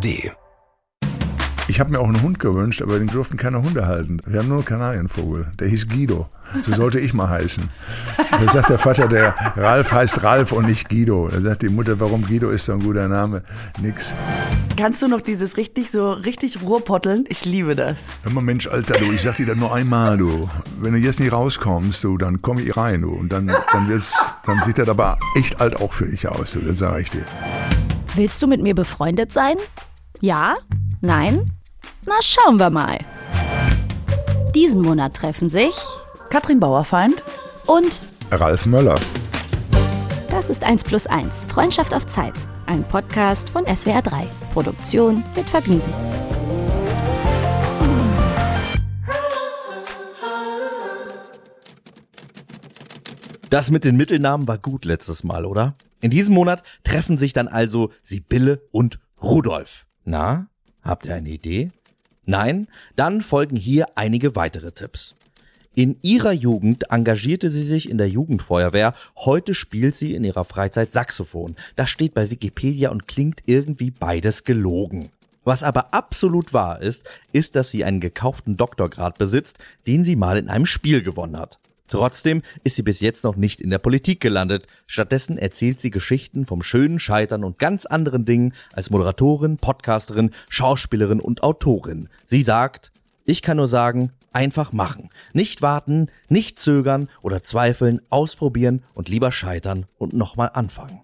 ARD. Ich habe mir auch einen Hund gewünscht, aber den durften keine Hunde halten. Wir haben nur einen Kanarienvogel. Der hieß Guido. So sollte ich mal heißen. Da sagt der Vater, der Ralf heißt Ralf und nicht Guido. Da sagt die Mutter, warum Guido ist so ein guter Name? Nix. Kannst du noch dieses richtig so richtig Ruhrpotteln? Ich liebe das. Hör mal, Mensch, Alter, du, ich sag dir das nur einmal, du. Wenn du jetzt nicht rauskommst, du, dann komm ich rein, du. Und dann, dann, wird's, dann sieht das aber echt alt auch für dich aus, du. Das sage ich dir. Willst du mit mir befreundet sein? Ja? Nein? Na, schauen wir mal. Diesen Monat treffen sich Katrin Bauerfeind und Ralf Möller. das ist 1 plus 1, Freundschaft auf Zeit. Ein Podcast von SWR 3. Produktion mit Vergnügen. Das mit den Mittelnamen war gut letztes Mal, oder? In diesem Monat treffen sich dann also Sibylle und Rudolf. Na, habt ihr eine Idee? Nein? Dann folgen hier einige weitere Tipps. In ihrer Jugend engagierte sie sich in der Jugendfeuerwehr. Heute spielt sie in ihrer Freizeit Saxophon. Das steht bei Wikipedia und klingt irgendwie beides gelogen. Was aber absolut wahr ist, ist, dass sie einen gekauften Doktorgrad besitzt, den sie mal in einem Spiel gewonnen hat. Trotzdem ist sie bis jetzt noch nicht in der Politik gelandet. Stattdessen erzählt sie Geschichten vom schönen Scheitern und ganz anderen Dingen als Moderatorin, Podcasterin, Schauspielerin und Autorin. Sie sagt, ich kann nur sagen, einfach machen. Nicht warten, nicht zögern oder zweifeln, ausprobieren und lieber scheitern und nochmal anfangen.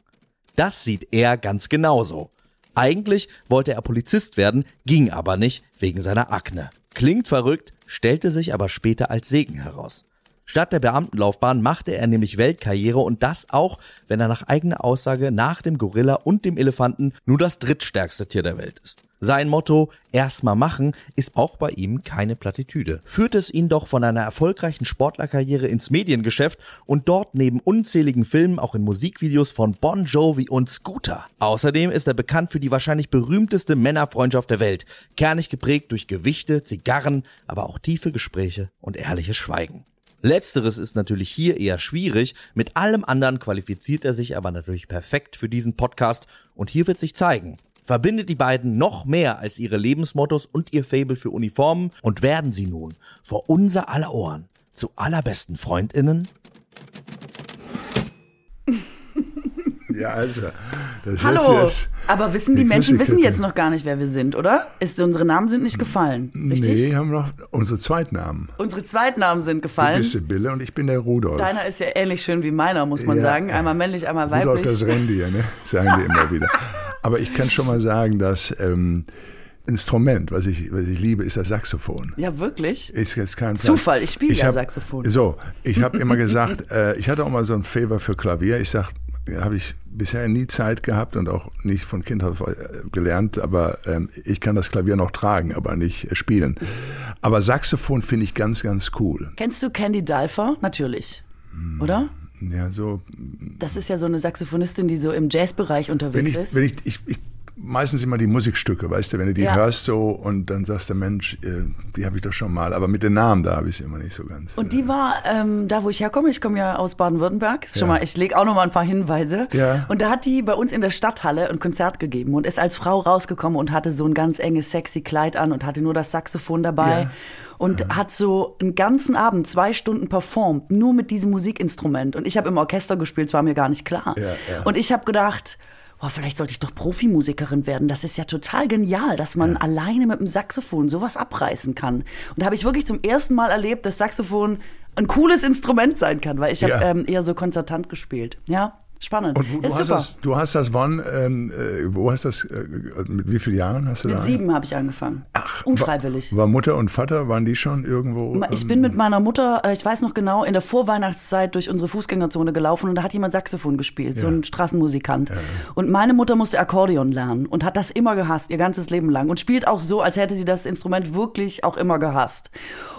Das sieht er ganz genauso. Eigentlich wollte er Polizist werden, ging aber nicht wegen seiner Akne. Klingt verrückt, stellte sich aber später als Segen heraus. Statt der Beamtenlaufbahn machte er nämlich Weltkarriere und das auch, wenn er nach eigener Aussage nach dem Gorilla und dem Elefanten nur das drittstärkste Tier der Welt ist. Sein Motto erstmal machen ist auch bei ihm keine Plattitüde. Führt es ihn doch von einer erfolgreichen Sportlerkarriere ins Mediengeschäft und dort neben unzähligen Filmen auch in Musikvideos von Bon Jovi und Scooter. Außerdem ist er bekannt für die wahrscheinlich berühmteste Männerfreundschaft der Welt, kernig geprägt durch Gewichte, Zigarren, aber auch tiefe Gespräche und ehrliches Schweigen. Letzteres ist natürlich hier eher schwierig. Mit allem anderen qualifiziert er sich aber natürlich perfekt für diesen Podcast und hier wird sich zeigen. Verbindet die beiden noch mehr als ihre Lebensmottos und ihr Fable für Uniformen und werden sie nun vor unser aller Ohren zu allerbesten Freundinnen? Ja, also. Das Hallo. Aber wissen die Menschen wissen jetzt noch gar nicht, wer wir sind, oder? Ist unsere Namen sind nicht gefallen, richtig? nee, haben noch unsere Zweitnamen. Unsere Zweitnamen sind Du gefallen. bist Sibylle und ich bin der Rudolf. Deiner ist ja ähnlich schön wie meiner, muss man Ja. sagen. Einmal männlich, einmal Rudolf weiblich. das Rentier, ne? sagen die immer wieder. Aber ich kann schon mal sagen, das ähm, Instrument, was ich, was ich liebe, ist das Saxophon. Ja, wirklich? Ist jetzt kein. Zufall, ich spiele ja Saxophon. So, ich habe immer gesagt, äh, ich hatte auch mal so ein Favor für Klavier. Ich sag, habe ich bisher nie Zeit gehabt und auch nicht von Kind auf äh, gelernt, aber ähm, ich kann das Klavier noch tragen, aber nicht äh, spielen. Aber Saxophon finde ich ganz, ganz cool. Kennst du Candy Dulfer? Natürlich. Hm. Oder? Ja, so Das ist ja so eine Saxophonistin, die so im Jazzbereich unterwegs ich, ist. wenn ich, ich, ich meistens immer die Musikstücke, weißt du, wenn du die Ja. hörst so und dann sagst du, Mensch, äh, die habe ich doch schon mal, aber mit den Namen da habe ich es immer nicht so ganz. Und die war ähm, da, wo ich herkomme. Ich komme ja aus Baden-Württemberg. Ist Schon Ja. mal, ich lege auch noch mal ein paar Hinweise. Ja. Und da hat die bei uns in der Stadthalle ein Konzert gegeben und ist als Frau rausgekommen und hatte so ein ganz enges, sexy Kleid an und hatte nur das Saxophon dabei. Ja. Und hat so einen ganzen Abend, zwei Stunden performt, nur mit diesem Musikinstrument. Und ich habe im Orchester gespielt, es war mir gar nicht klar. Ja, ja. Und ich habe gedacht, boah, vielleicht sollte ich doch Profimusikerin werden. Das ist ja total genial, dass man alleine mit dem Saxophon sowas abreißen kann. Und da habe ich wirklich zum ersten Mal erlebt, dass Saxophon ein cooles Instrument sein kann, weil ich habe Ja. ähm, eher so konzertant gespielt. Ja, spannend. Und wo, du, ist hast super. das, du hast das wann, ähm, äh, wo hast das, äh, mit wie vielen Jahren hast du Mit da? sieben habe ich angefangen. Unfreiwillig. War, war Mutter und Vater, waren die schon irgendwo? Ich ähm, bin mit meiner Mutter, äh, ich weiß noch genau, in der Vorweihnachtszeit durch unsere Fußgängerzone gelaufen und da hat jemand Saxophon gespielt, so Ja. ein Straßenmusikant. Und meine Mutter musste Akkordeon lernen und hat das immer gehasst, ihr ganzes Leben lang. Und spielt auch so, als hätte sie das Instrument wirklich auch immer gehasst.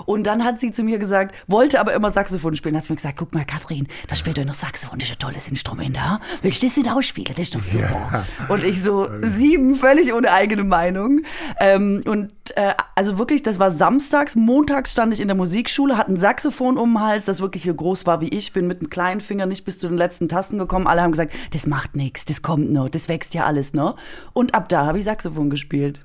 Und dann hat sie zu mir gesagt, wollte aber immer Saxophon spielen. Hat sie mir gesagt, guck mal, Kathrin, da spielt doch noch Saxophon, das ist ein tolles Instrument, ja? Willst du das nicht ausspielen? Das ist doch super. Und ich so, sieben, völlig ohne eigene Meinung. Ähm, und äh, also wirklich, das war samstags, montags stand ich in der Musikschule, hatte ein Saxophon um den Hals, das wirklich so groß war wie ich, bin mit dem kleinen Finger nicht bis zu den letzten Tasten gekommen. Alle haben gesagt, das macht nichts, das kommt noch, das wächst ja alles noch. Und ab da habe ich Saxophon gespielt.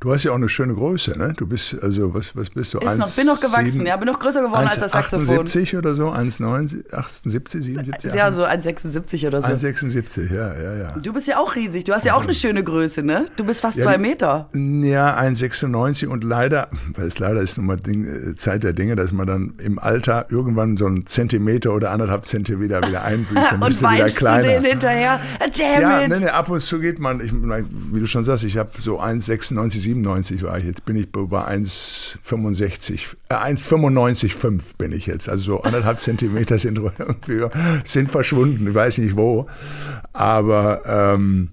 Du hast ja auch eine schöne Größe, ne? Du bist, also, was, was bist du? Ist noch, bin noch gewachsen, ja, bin noch größer geworden als das Saxophon. 78 oder so, 1,79, 78, 77? Ja, so 1,76 oder so. 1,76, ja, ja, ja. Du bist ja auch riesig, du hast ja auch eine schöne Größe, ne? Du bist fast Ja, zwei Meter. Ja, 1,96 und leider, weil es leider ist nun mal Ding, äh, Zeit der Dinge, dass man dann im Alter irgendwann so einen Zentimeter oder anderthalb Zentimeter wieder einbüßt, dann Und du wieder weinst du kleiner. den hinterher? Damn Ja, it! ne, ne, ab und zu geht man, ich, wie du schon sagst, ich habe so 1,96, 97 war ich, jetzt bin ich bei 1,65, äh, 1,95,5 bin ich jetzt. Also so anderthalb Zentimeter sind, sind verschwunden, ich weiß nicht wo. Aber ähm,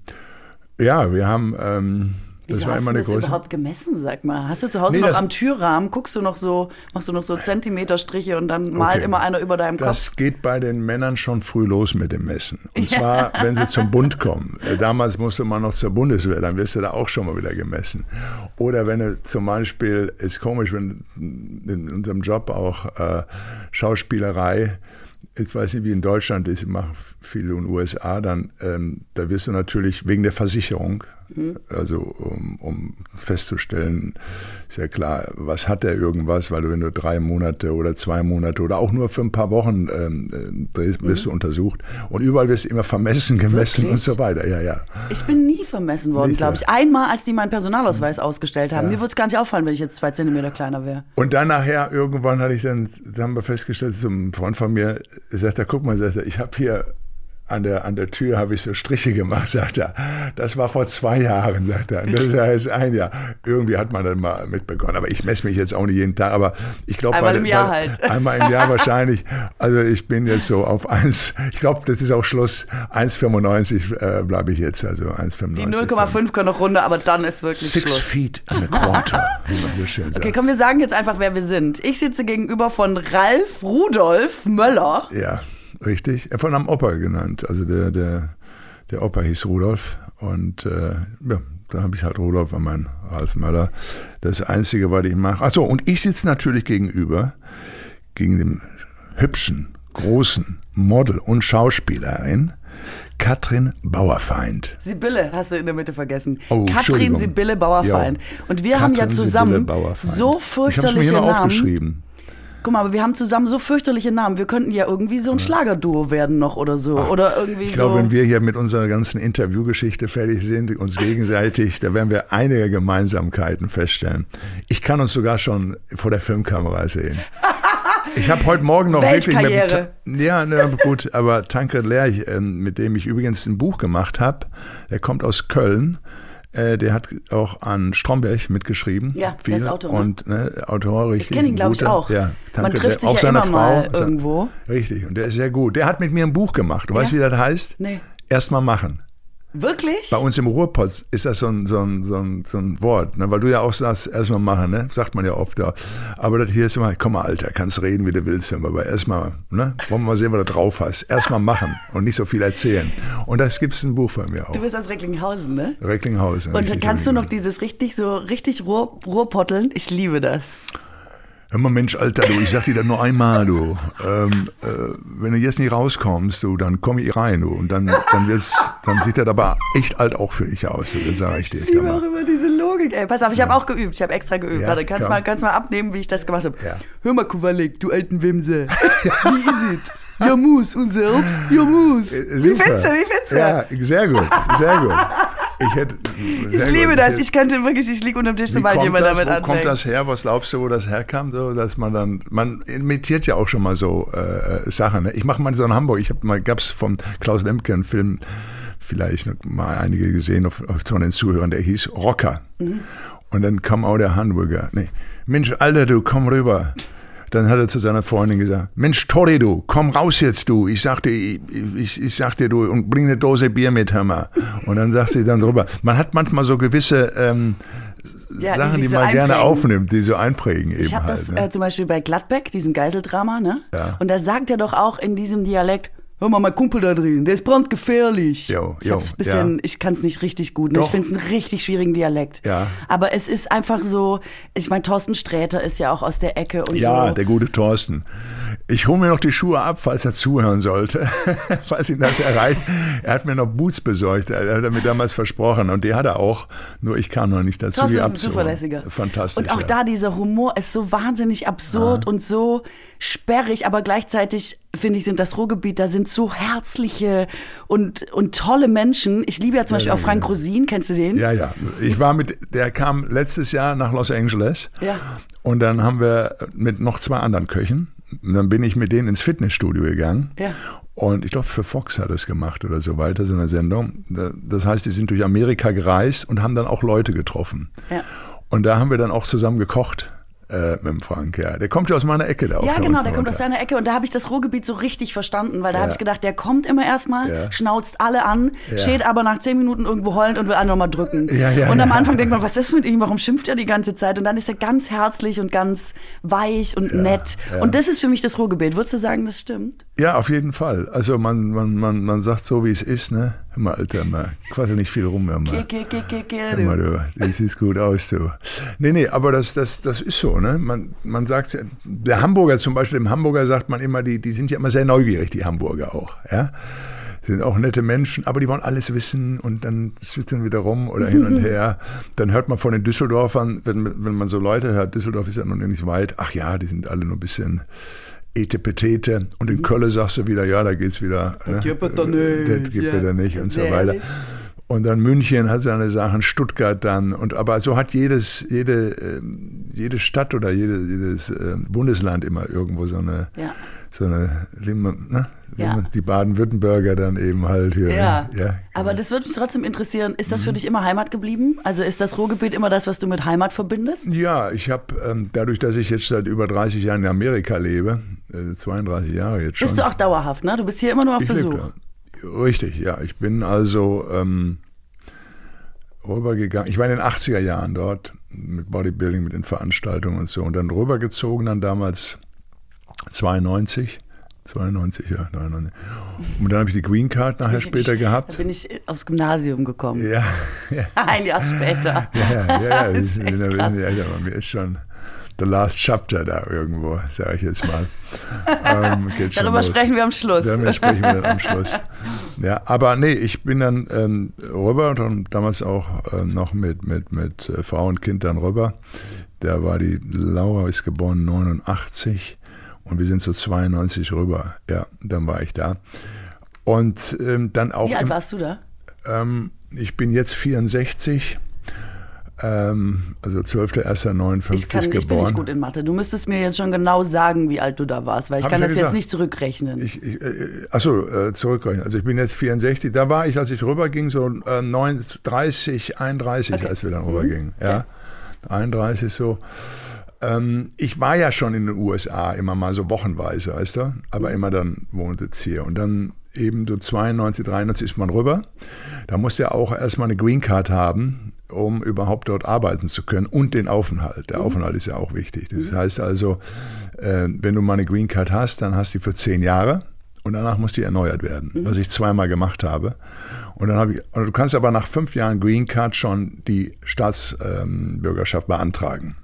ja, wir haben, ähm, das Wieso war hast immer du eine das Größe. überhaupt gemessen, sag mal? Hast du zu Hause Nee, noch das- am Türrahmen, guckst du noch so, machst du noch so Zentimeterstriche und dann malt Okay. immer einer über deinem Kopf? Das geht bei den Männern schon früh los mit dem Messen. Und zwar, wenn sie zum Bund kommen. Äh, Damals musste man noch zur Bundeswehr, dann wirst du da auch schon mal wieder gemessen. Oder wenn du zum Beispiel, ist komisch, wenn in unserem Job auch äh, Schauspielerei, jetzt weiß ich, wie in Deutschland ist, ich mache viel in den USA, dann ähm, da wirst du natürlich wegen der Versicherung, also um, um festzustellen, ist ja klar, was hat er irgendwas, weil du wenn du drei Monate oder zwei Monate oder auch nur für ein paar Wochen ähm, äh, drehst, wirst du untersucht und überall wirst du immer vermessen, gemessen Wirklich? und so weiter. Ja, ja. Ich bin nie vermessen worden, glaube ja. ich. Einmal, als die meinen Personalausweis ausgestellt haben. Mir würde es gar nicht auffallen, wenn ich jetzt zwei Zentimeter kleiner wäre. Und dann nachher irgendwann hatte ich dann, da haben wir festgestellt, so ein Freund von mir sagt er, guck mal, sagt er, ich habe hier an der, an der Tür habe ich so Striche gemacht, sagt er. Das war vor zwei Jahren, sagt er. Das ist ja jetzt ein Jahr. Irgendwie hat man dann mal mitbekommen. Aber ich messe mich jetzt auch nicht jeden Tag. Aber ich glaube, Einmal bei- im Jahr bei- halt. Einmal im Jahr wahrscheinlich. Also ich bin jetzt so auf eins, ich glaube, das ist auch Schluss. 1,95 äh, bleibe ich jetzt. Also 1,95. Die 0,5 können noch runter, aber dann ist wirklich Six Schluss. feet and a quarter, wie man so schön sagt. Okay, komm, wir sagen jetzt einfach, wer wir sind. Ich sitze gegenüber von Ralf Rudolf Möller. Ja, richtig. Von einem Opa genannt. Also der, der, der Opa hieß Rudolf. Und äh, ja, da habe ich halt Rudolf an meinen Ralf Möller. Das Einzige, was ich mache. Achso, und ich sitze natürlich gegenüber, gegen dem hübschen, großen Model und Schauspielerin Katrin Bauerfeind. Sibylle hast du in der Mitte vergessen. Oh, Katrin. Sibylle Bauerfeind. Ja. Und wir haben ja Katrin zusammen so Ich fürchterliche mir hier Namen. aufgeschrieben. Guck mal, aber wir haben zusammen so fürchterliche Namen. Wir könnten ja irgendwie so ein Schlagerduo werden noch oder so. Oder irgendwie Ich glaube, so. wenn wir hier mit unserer ganzen Interviewgeschichte fertig sind, uns gegenseitig, da werden wir einige Gemeinsamkeiten feststellen. Ich kann uns sogar schon vor der Filmkamera sehen. Ich habe heute Morgen noch wirklich mit ja, ne, gut, aber Tankred Lerch, ähm, mit dem ich übrigens ein Buch gemacht habe, der kommt aus Köln. Äh, der hat auch an Stromberg mitgeschrieben. Ja, der viel. ist Autor, ne? Und ne, Autor, richtig. ich kenne ihn, glaube ich, auch. Ja, Man Tankred trifft sich auch ja immer mal Frau, irgendwo. Richtig, und der ist sehr gut. Der hat mit mir ein Buch gemacht. Du weißt, wie das heißt? Nee. Erstmal machen. Wirklich? Bei uns im Ruhrpott ist das so ein, so ein, so ein, so ein Wort, ne? weil du ja auch sagst, erstmal machen, ne? sagt man ja oft. Ja. Aber das hier ist immer, komm mal, Alter, kannst reden, wie du willst, aber erstmal, ne? wollen wir mal sehen, was du drauf hast. Erstmal machen und nicht so viel erzählen. Und das gibt es ein Buch von mir auch. Du bist aus Recklinghausen, ne? Recklinghausen. Und kannst du noch dieses richtig so, richtig Ruhr, Ruhrpotteln? Ich liebe das. Hör mal, Mensch, Alter, du, ich sag dir das nur einmal, du. Ähm, äh, wenn du jetzt nicht rauskommst, du, dann komm ich rein, du. Und dann, dann wird's, dann sieht das aber echt alt auch für dich aus, du. Das sag ich dir. Ich liebe auch immer diese Logik, ey. Pass auf, ich habe auch geübt. Ich habe extra geübt. Ja, Warte, kannst, ja. mal, kannst mal abnehmen, wie ich das gemacht habe. Ja. Hör mal, Kowalik, du alten Wimse. wie ist es? Ja, muss. Und selbst? Ja, muss. Wie Äh, Super. findest du? Wie findest du? Ja, sehr gut, sehr gut. Ich, hätte, Ich liebe gut. das. Ich könnte wirklich, ich liege unter dem Tisch, sobald jemand das? damit Wo anfängt. kommt das her? Was glaubst du, wo das herkam? So, dass man dann, man imitiert ja auch schon mal so äh, Sachen. Ne? Ich mache mal so in Hamburg. Ich habe mal, gab's vom Klaus Lemke einen Film, vielleicht noch mal einige gesehen auf, auf, von den Zuhörern, der hieß Rocker. Mhm. Und dann kam auch der Hamburger. Nee, Mensch, Alter, du komm rüber. Dann hat er zu seiner Freundin gesagt, Mensch, Tori, du, komm raus jetzt, du. Ich sagte, ich, ich, ich sagte, du, und bring eine Dose Bier mit, hör mal. Und dann sagt sie dann drüber. Man hat manchmal so gewisse ähm, Ja, die Sachen, die so man gerne einprägen. aufnimmt, die so einprägen eben Ich habe halt. das ne? äh, zum Beispiel bei Gladbeck, diesem Geiseldrama, ne? Ja. Und da sagt er doch auch in diesem Dialekt, hör mal, mein Kumpel da drin, der ist brandgefährlich. Jo, ich jo, bisschen, ja. ich kann es nicht richtig gut. Ne? Ich finde es einen richtig schwierigen Dialekt. Ja. Aber es ist einfach so, ich meine, Thorsten Sträter ist ja auch aus der Ecke und Ja, so. der gute Thorsten. Ich hole mir noch die Schuhe ab, falls er zuhören sollte, falls ihn das erreicht. Er hat mir noch Boots besorgt, er hat mir damals versprochen und die hat er auch, nur ich kam noch nicht dazu, Thorsten die ist ein abzuholen. zuverlässiger. Fantastisch. Und auch ja. da dieser Humor ist so wahnsinnig absurd und so sperrig, aber gleichzeitig finde ich, sind das Ruhrgebiet, da sind so herzliche und, und tolle Menschen. Ich liebe ja zum Beispiel ja, auch Frank ja. Rosin, kennst du den? Ja, ja. Ich war mit, der kam letztes Jahr nach Los Angeles. Ja. Und dann haben wir mit noch zwei anderen Köchen, und dann bin ich mit denen ins Fitnessstudio gegangen. Ja. Und ich glaube, für Fox hat es gemacht oder so weiter, so eine Sendung. Das heißt, die sind durch Amerika gereist und haben dann auch Leute getroffen. Ja. Und da haben wir dann auch zusammen gekocht äh, mit dem Frank. Ja, der kommt ja aus meiner Ecke da auch. Ja, genau, der kommt aus runter. deiner Ecke und da habe ich das Ruhrgebiet so richtig verstanden, weil da Ja. habe ich gedacht, der kommt immer erstmal, Ja. schnauzt alle an, Ja. steht aber nach zehn Minuten irgendwo heulend und will alle nochmal drücken. Und am. Anfang denkt man, was ist mit ihm, warum schimpft er die ganze Zeit? Und dann ist er ganz herzlich und ganz weich und nett. Und das ist für mich das Ruhrgebiet. Würdest du sagen, das stimmt? Ja, auf jeden Fall. Also man, man, man, man sagt so, wie es ist, ne? Hör mal, Alter, mal, quassel nicht viel rum, hör mal. Hör mal, du. das sieht gut aus, du. Nee, nee, aber das, das, das ist so, ne? Man, man sagt der Hamburger zum Beispiel, dem Hamburger sagt man immer, die, die sind ja immer sehr neugierig, die Hamburger auch, ja? Sind auch nette Menschen, aber die wollen alles wissen und dann schwitzen wieder rum oder hin und her. Dann hört man von den Düsseldorfern, wenn, wenn man so Leute hört, Düsseldorf ist ja noch nicht weit, ach ja, die sind alle nur ein bisschen Etepetete. Und in Köln sagst du wieder, ja, da geht's wieder. Ne? gibt es doch nicht, Das gibt ja. es da nicht und so weiter. Und dann München hat seine Sachen, Stuttgart dann. Und aber so hat jedes, jede, ähm, jede Stadt oder jede, jedes ähm, Bundesland immer irgendwo so eine, Ja. so eine, ne? Ja. die Baden-Württemberger dann eben halt hier. Ja. Ne? ja Aber das würde mich trotzdem interessieren. Ist Mhm. das für dich immer Heimat geblieben? Also ist das Ruhrgebiet immer das, was du mit Heimat verbindest? Ja, ich habe ähm, dadurch, dass ich jetzt seit über 30 Jahren in Amerika lebe, äh, 32 Jahre jetzt schon. Bist du auch dauerhaft, ne? Du bist hier immer nur auf ich Besuch. Richtig, ja. Ich bin also ähm, rübergegangen. Ich war in den 80er Jahren dort mit Bodybuilding, mit den Veranstaltungen und so. Und dann rübergezogen, dann damals 92. 92, ja, 99. Und dann habe ich die Green Card nachher später Da gehabt. bin ich aufs Gymnasium gekommen. Ja, ja, Ein Jahr später. ja, ja, ja, ja, Das ich ist bin älter, aber mir ist schon the last chapter da irgendwo, sage ich jetzt mal. ähm, Darüber sprechen wir am Schluss. Darüber sprechen wir dann am Schluss. Ja, aber nee, ich bin dann ähm, rüber und dann damals auch ähm, noch mit, mit, mit äh, Frau und Kind dann rüber. Da war die Laura ist geboren 89 und wir sind so 92 rüber. Ja, dann war ich da. Und ähm, dann auch. Wie alt im- warst du da? ähm, ich bin jetzt 64. Ähm, also 12.01.59 Ich, kann, ich bin geboren. nicht gut in Mathe. Du müsstest mir jetzt schon genau sagen, wie alt du da warst, weil ich Hab kann ich das jetzt gesagt. nicht zurückrechnen. Ich, ich, äh, achso, äh, zurückrechnen. Also ich bin jetzt 64. Da war ich, als ich rüberging, so äh, 9, 30, 31, Okay. als wir dann rübergingen. Ja, 31 so. Ähm, ich war ja schon in den USA immer mal so wochenweise, weißt du, aber immer dann wohnt jetzt hier. Und dann eben so 92, 93 ist man rüber. Da muss ja auch erstmal eine Green Card haben, um überhaupt dort arbeiten zu können und den Aufenthalt. Der Aufenthalt ist ja auch wichtig. Das heißt also, äh, wenn du mal eine Green Card hast, dann hast du die für zehn Jahre und danach muss die erneuert werden, was ich zweimal gemacht habe. Und dann habe ich, du kannst aber nach fünf Jahren Green Card schon die Staatsbürgerschaft beantragen.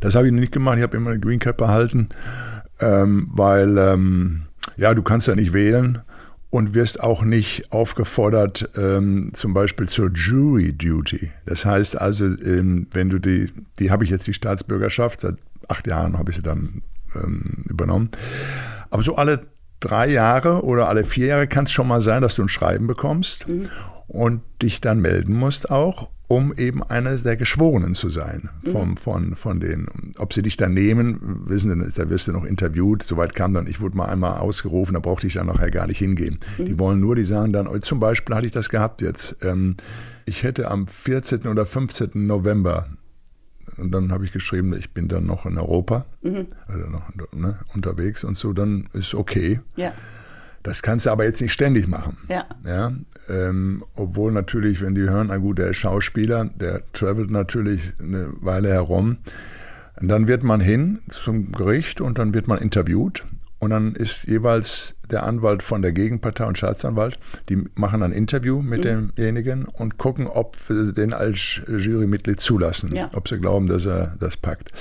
Das habe ich nicht gemacht. Ich habe immer eine Green Card behalten, ähm, weil ähm, ja, du kannst ja nicht wählen und wirst auch nicht aufgefordert, ähm, zum Beispiel zur Jury Duty. Das heißt also, ähm, wenn du die, die habe ich jetzt die Staatsbürgerschaft, seit acht Jahren habe ich sie dann ähm, übernommen. Aber so alle drei Jahre oder alle vier Jahre kann es schon mal sein, dass du ein Schreiben bekommst und dich dann melden musst auch, um eben eines der Geschworenen zu sein vom, von, von denen. Ob sie dich dann nehmen, wissen sie, da wirst du noch interviewt. Soweit kam dann, ich wurde mal einmal ausgerufen, da brauchte ich dann nachher gar nicht hingehen. Die wollen nur, die sagen dann, oh, zum Beispiel hatte ich das gehabt jetzt. Ähm, ich hätte am 14. oder 15. November und dann habe ich geschrieben, ich bin dann noch in Europa oder noch ne, unterwegs und so, dann ist okay. ja, Das kannst du aber jetzt nicht ständig machen. ja. Ja, ähm, obwohl natürlich, wenn die hören, na gut, der ist Schauspieler, der travelt natürlich eine Weile herum. Und dann wird man hin zum Gericht und dann wird man interviewt. Und dann ist jeweils der Anwalt von der Gegenpartei und Staatsanwalt, die machen ein Interview mit mhm. demjenigen und gucken, ob sie den als Jurymitglied zulassen, ja. ob sie glauben, dass er das packt.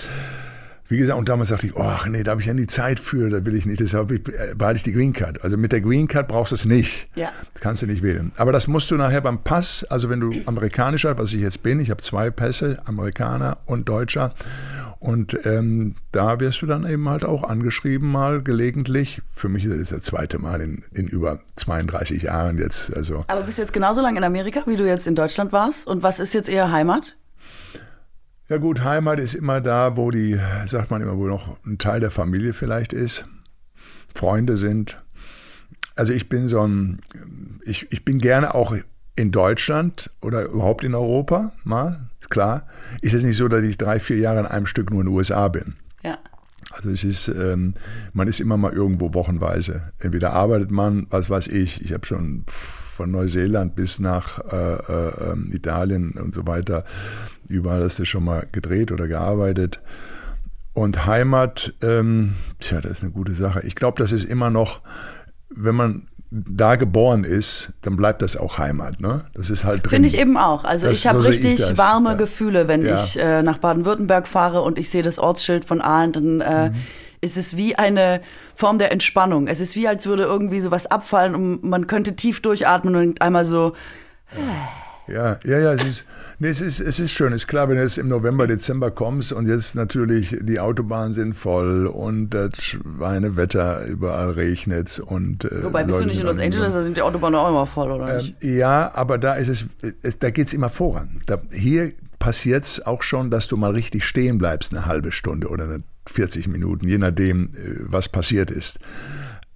Wie gesagt, und damals dachte ich, ach nee, da habe ich ja nie Zeit für, da will ich nicht, deshalb behalte ich die Green Card. Also mit der Green Card brauchst du es nicht. Ja. Kannst du nicht wählen. Aber das musst du nachher beim Pass, also wenn du amerikanischer, was ich jetzt bin, ich habe zwei Pässe, Amerikaner und Deutscher. Und ähm, da wirst du dann eben halt auch angeschrieben, mal gelegentlich. Für mich ist das das zweite Mal in, in über 32 Jahren jetzt. Also. Aber bist du jetzt genauso lange in Amerika, wie du jetzt in Deutschland warst? Und was ist jetzt eher Heimat? Ja gut, Heimat ist immer da, wo die, sagt man immer, wo noch ein Teil der Familie vielleicht ist, Freunde sind. Also ich bin so ein, ich, ich bin gerne auch in Deutschland oder überhaupt in Europa, mal, ist klar. Ist es nicht so, dass ich drei, vier Jahre in einem Stück nur in den USA bin. Ja. Also es ist, ähm, man ist immer mal irgendwo wochenweise. Entweder arbeitet man, was weiß ich, ich habe schon von Neuseeland bis nach äh, äh, Italien und so weiter Überall hast du schon mal gedreht oder gearbeitet. Und Heimat, ähm, tja, das ist eine gute Sache. Ich glaube, das ist immer noch, wenn man da geboren ist, dann bleibt das auch Heimat. Ne? Das ist halt drin. Finde ich eben auch. Also das, ich habe so richtig ich warme ja. Gefühle, wenn ja. ich äh, nach Baden-Württemberg fahre und ich sehe das Ortsschild von Aalen, dann äh, mhm. Ist es wie eine Form der Entspannung. Es ist wie, als würde irgendwie sowas abfallen und man könnte tief durchatmen und einmal so. Ja, ja, ja, es ist, nee, es ist, es ist schön. Es ist klar, wenn du jetzt im November, Dezember kommst und jetzt natürlich die Autobahnen sind voll und das Schweinewetter überall regnet und. Äh, Wobei, bist Leute du nicht in Los Angeles, da sind die Autobahnen auch immer voll, oder nicht? Ähm, ja, aber da ist es, es da geht's immer voran. Da, hier passiert es auch schon, dass du mal richtig stehen bleibst, eine halbe Stunde oder eine 40 Minuten, je nachdem, äh, was passiert ist.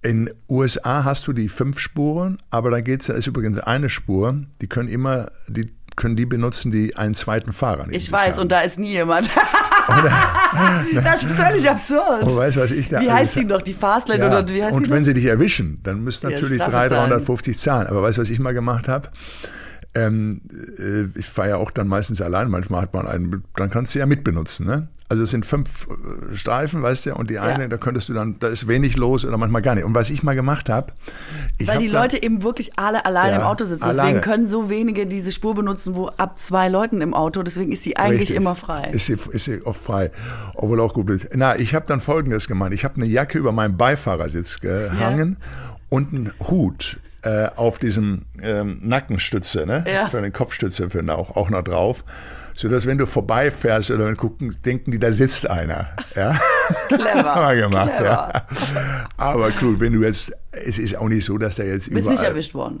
In USA hast du die fünf Spuren, aber da geht's, da ist übrigens eine Spur, die können immer, die können die benutzen, die einen zweiten Fahrer Ich weiß, haben. und da ist nie jemand. das ist völlig absurd. Und weißt, was ich da wie heißt die noch? Die Fastlane ja. oder wie heißt Und wenn sie dich erwischen, dann müsst natürlich ja, 350 zahlen. Aber weißt du, was ich mal gemacht habe? Ähm, äh, ich fahre ja auch dann meistens allein, manchmal hat man einen, dann kannst du ja mitbenutzen. Ne? Also es sind fünf äh, Streifen, weißt du, und die eine, ja. da könntest du dann, da ist wenig los oder manchmal gar nicht. Und was ich mal gemacht habe, weil hab die Leute eben wirklich alle alleine ja, im Auto sitzen. Deswegen alleine. können so wenige diese Spur benutzen, wo ab zwei Leuten im Auto, deswegen ist sie eigentlich Richtig. immer frei. Ist sie, ist sie oft frei, obwohl auch gut ist. Na, ich habe dann Folgendes gemacht. Ich habe eine Jacke über meinen Beifahrersitz gehangen ja. und einen Hut äh, auf diesem ähm, Nackenstütze, ne? Ja. Für eine Kopfstütze für auch, auch noch drauf. So dass wenn du vorbeifährst oder gucken, denken die, da sitzt einer. Ja? Clever. Gemacht, Clever. ja. Aber cool, wenn du jetzt es ist auch nicht so, dass der jetzt überall... Bist nicht erwischt worden?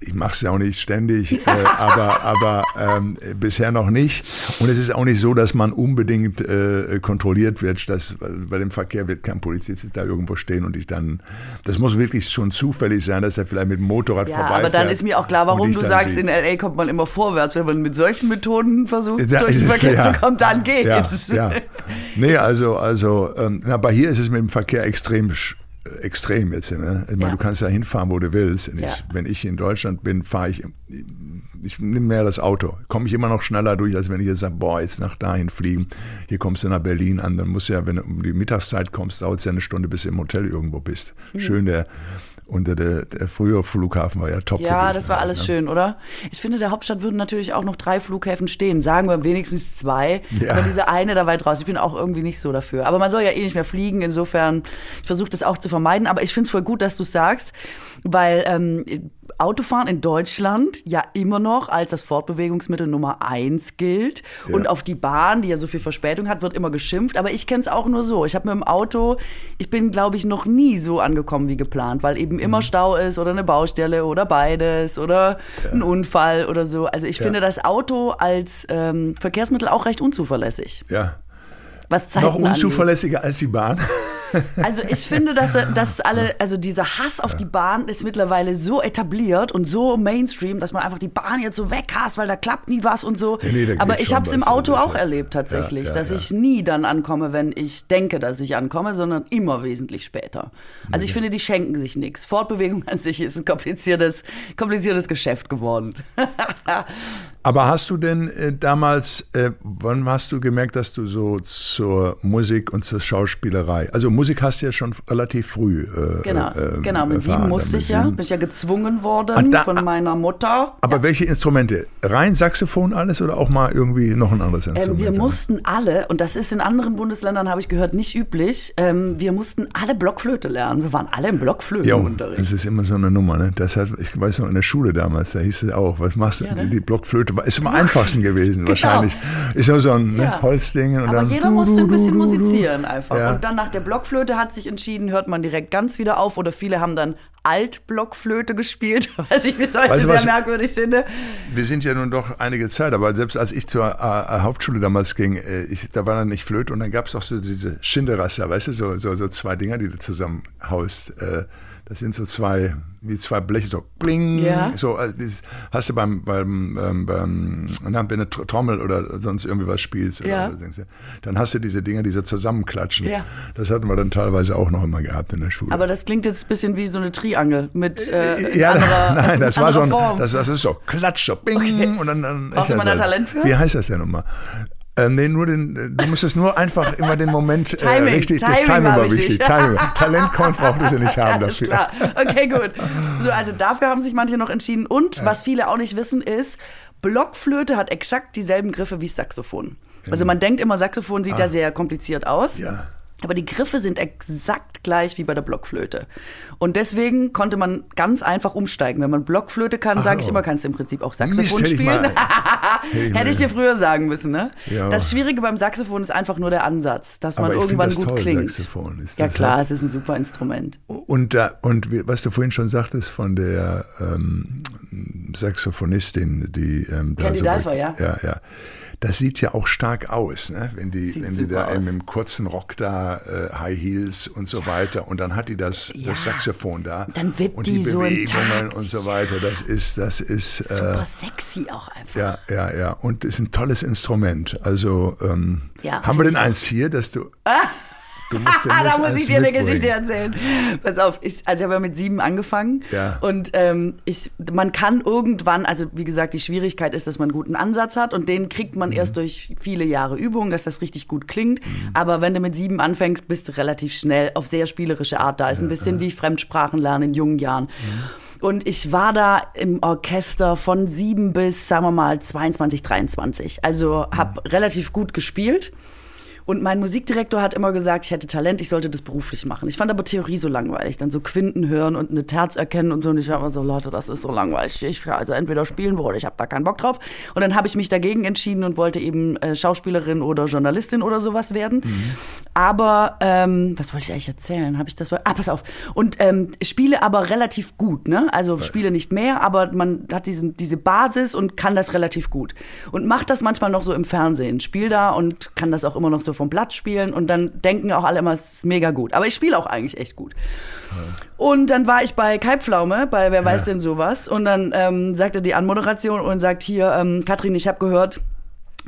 Ich mache es ja auch nicht ständig, äh, aber, aber ähm, bisher noch nicht. Und es ist auch nicht so, dass man unbedingt äh, kontrolliert wird. Dass, bei dem Verkehr wird kein Polizist da irgendwo stehen und ich dann... Das muss wirklich schon zufällig sein, dass er vielleicht mit dem Motorrad ja, vorbeifährt. aber dann ist mir auch klar, warum du sagst, in L.A. kommt man immer vorwärts. Wenn man mit solchen Methoden versucht, da durch den Verkehr ja, zu kommen, dann geht's. Ja, ja. Nee, also, also ähm, aber hier ist es mit dem Verkehr extrem extrem jetzt. Ne? Ich meine, ja. du kannst ja hinfahren, wo du willst. Ja. Ich, wenn ich in Deutschland bin, fahre ich, ich nehme mehr das Auto. Komme ich immer noch schneller durch, als wenn ich jetzt sage, boah, jetzt nach dahin fliegen. Hier kommst du nach Berlin an, dann musst du ja, wenn du um die Mittagszeit kommst, dauert es ja eine Stunde, bis du im Hotel irgendwo bist. Mhm. Schön der und der, der frühere Flughafen war ja top. Ja, gewesen, das war alles ne? schön, oder? Ich finde, der Hauptstadt würden natürlich auch noch drei Flughäfen stehen. Sagen wir wenigstens zwei. Ja. Aber diese eine da weit raus, ich bin auch irgendwie nicht so dafür. Aber man soll ja eh nicht mehr fliegen. Insofern, ich versuche das auch zu vermeiden. Aber ich finde es voll gut, dass du es sagst, weil ähm, Autofahren in Deutschland ja immer noch als das Fortbewegungsmittel Nummer eins gilt. Ja. Und auf die Bahn, die ja so viel Verspätung hat, wird immer geschimpft. Aber ich kenne es auch nur so. Ich habe mit dem Auto, ich bin, glaube ich, noch nie so angekommen wie geplant, weil eben immer mhm. Stau ist oder eine Baustelle oder beides oder ja. ein Unfall oder so. Also ich ja. finde das Auto als ähm, Verkehrsmittel auch recht unzuverlässig. Ja. Was Zeiten Noch unzuverlässiger angeht. als die Bahn. Also ich finde, dass, dass alle, also dieser Hass auf die Bahn ist mittlerweile so etabliert und so Mainstream, dass man einfach die Bahn jetzt so weghasst, weil da klappt nie was und so. Nee, nee, Aber ich habe es im Auto auch erlebt tatsächlich, ja, ja, dass ja. ich nie dann ankomme, wenn ich denke, dass ich ankomme, sondern immer wesentlich später. Also ich finde, die schenken sich nichts. Fortbewegung an sich ist ein kompliziertes, kompliziertes Geschäft geworden. Aber hast du denn äh, damals, äh, wann hast du gemerkt, dass du so zur Musik und zur Schauspielerei, also Musik hast du ja schon relativ früh. Äh, Genau, äh, genau. Mit sieben musste ich ja, bin ich ja gezwungen worden Ah, da- von meiner Mutter. Aber welche Instrumente? Rein Saxophon alles oder auch mal irgendwie noch ein anderes Instrument? Ähm, wir mussten alle, und das ist in anderen Bundesländern, habe ich gehört, nicht üblich, ähm, wir mussten alle Blockflöte lernen. Wir waren alle im Jo, Blockflötenunterricht. das ist immer so eine Nummer. Ne? Das hat, ich weiß noch in der Schule damals, da hieß es auch, was machst du? Ja, ne? die, Blockflöte ist am einfachsten gewesen wahrscheinlich. Ist nur so ein ne, Ja. Holzding. Und Aber dann jeder musste ein bisschen musizieren einfach. Ja. Und dann nach der Blockflöte hat sich entschieden, hört man direkt ganz wieder auf. Oder viele haben dann Altblockflöte gespielt, was ich bis heute Weißt du, sehr merkwürdig finde. Wir sind ja nun doch einige Zeit, aber selbst als ich zur äh, äh, Hauptschule damals ging, äh, ich, da war dann nicht Flöte und dann gab es auch so diese Schinderasser, weißt du, so, so, so zwei Dinger, die du zusammenhaust. Äh, das sind so zwei, wie zwei Bleche, so bling. Ja. So, also dieses, hast du beim, beim, ähm, beim na, wenn du Tr- Trommel oder sonst irgendwie was spielst, oder, Ja. oder dann hast du diese Dinger, die so zusammenklatschen. Ja. Das hatten wir dann teilweise auch noch immer gehabt in der Schule. Aber das klingt jetzt ein bisschen wie so eine Triangel mit äh, ja, anderer, nein, das war so ein, das, das ist so Klatsch, so Bing Okay. und dann. dann Brauchte man da Talent für? Wie heißt das denn nochmal? Äh, nee, nur den, du musstest nur einfach immer den Moment äh, Timing, richtig, das Timing Timing war war wichtig. Timing. Talent brauchtest du nicht haben dafür. klar. Okay, gut. So, also dafür haben sich manche noch entschieden. Und was viele auch nicht wissen, ist, Blockflöte hat exakt dieselben Griffe wie Saxophon. Also man denkt immer, Saxophon sieht ja sehr kompliziert aus. Ah. Ja. Aber die Griffe sind exakt gleich wie bei der Blockflöte. Und deswegen konnte man ganz einfach umsteigen. Wenn man Blockflöte kann, sage ich immer, kannst du im Prinzip auch Saxophon ich spielen. ich Hätte ich dir früher sagen müssen, ne? Ja. Das Schwierige beim Saxophon ist einfach nur der Ansatz, dass man Aber find irgendwann gut toll, klingt. Saxophon ist ja klar, halt- es ist ein super Instrument. Und, da, und was du vorhin schon sagtest von der ähm, Saxophonistin, die ähm, Candy so Dulfer, ja. ja, ja. Das sieht ja auch stark aus, ne? wenn die, Sieht wenn die da aus. im, im kurzen Rock da, äh, High Heels und so weiter, und dann hat die das, Ja. das Saxophon da. Dann wippt und die so im Bewegungen und so weiter. Das ist, das ist, äh, Super sexy auch einfach. ja, ja, ja. Und ist ein tolles Instrument. Also, ähm, Ja, haben wir denn eins hier, dass du. Ah, da muss ich dir eine. Geschichte erzählen. Pass auf, ich, also ich habe ja mit sieben angefangen Ja. und ähm, ich, man kann irgendwann, also wie gesagt, die Schwierigkeit ist, dass man einen guten Ansatz hat und den kriegt Mhm. man erst durch viele Jahre Übung, dass das richtig gut klingt. Aber wenn du mit sieben anfängst, bist du relativ schnell auf sehr spielerische Art da. Ist ein bisschen wie Fremdsprachen lernen in jungen Jahren. Und ich war da im Orchester von sieben bis, sagen wir mal, 22, 23. Also habe relativ gut gespielt. Und mein Musikdirektor hat immer gesagt, ich hätte Talent, ich sollte das beruflich machen. Ich fand aber Theorie so langweilig. Dann so Quinten hören und eine Terz erkennen und so. Und ich war immer so, Leute, das ist so langweilig. Ich also entweder spielen oder ich habe da keinen Bock drauf. Und dann habe ich mich dagegen entschieden und wollte eben äh, Schauspielerin oder Journalistin oder sowas werden. Aber, ähm, was wollte ich eigentlich erzählen? Habe ich das? Ah, pass auf. Und ähm, spiele aber relativ gut, ne? Also spiele nicht mehr, aber man hat diesen, diese Basis und kann das relativ gut. Und macht das manchmal noch so im Fernsehen. Spiel da und kann das auch immer noch so vom Blatt spielen. Und dann denken auch alle immer, es ist mega gut. Aber ich spiele auch eigentlich echt gut. Und dann war ich bei Kai Pflaume, bei Wer weiß denn sowas. Und dann ähm, sagte die Anmoderation und sagt hier, ähm, Katrin, ich habe gehört,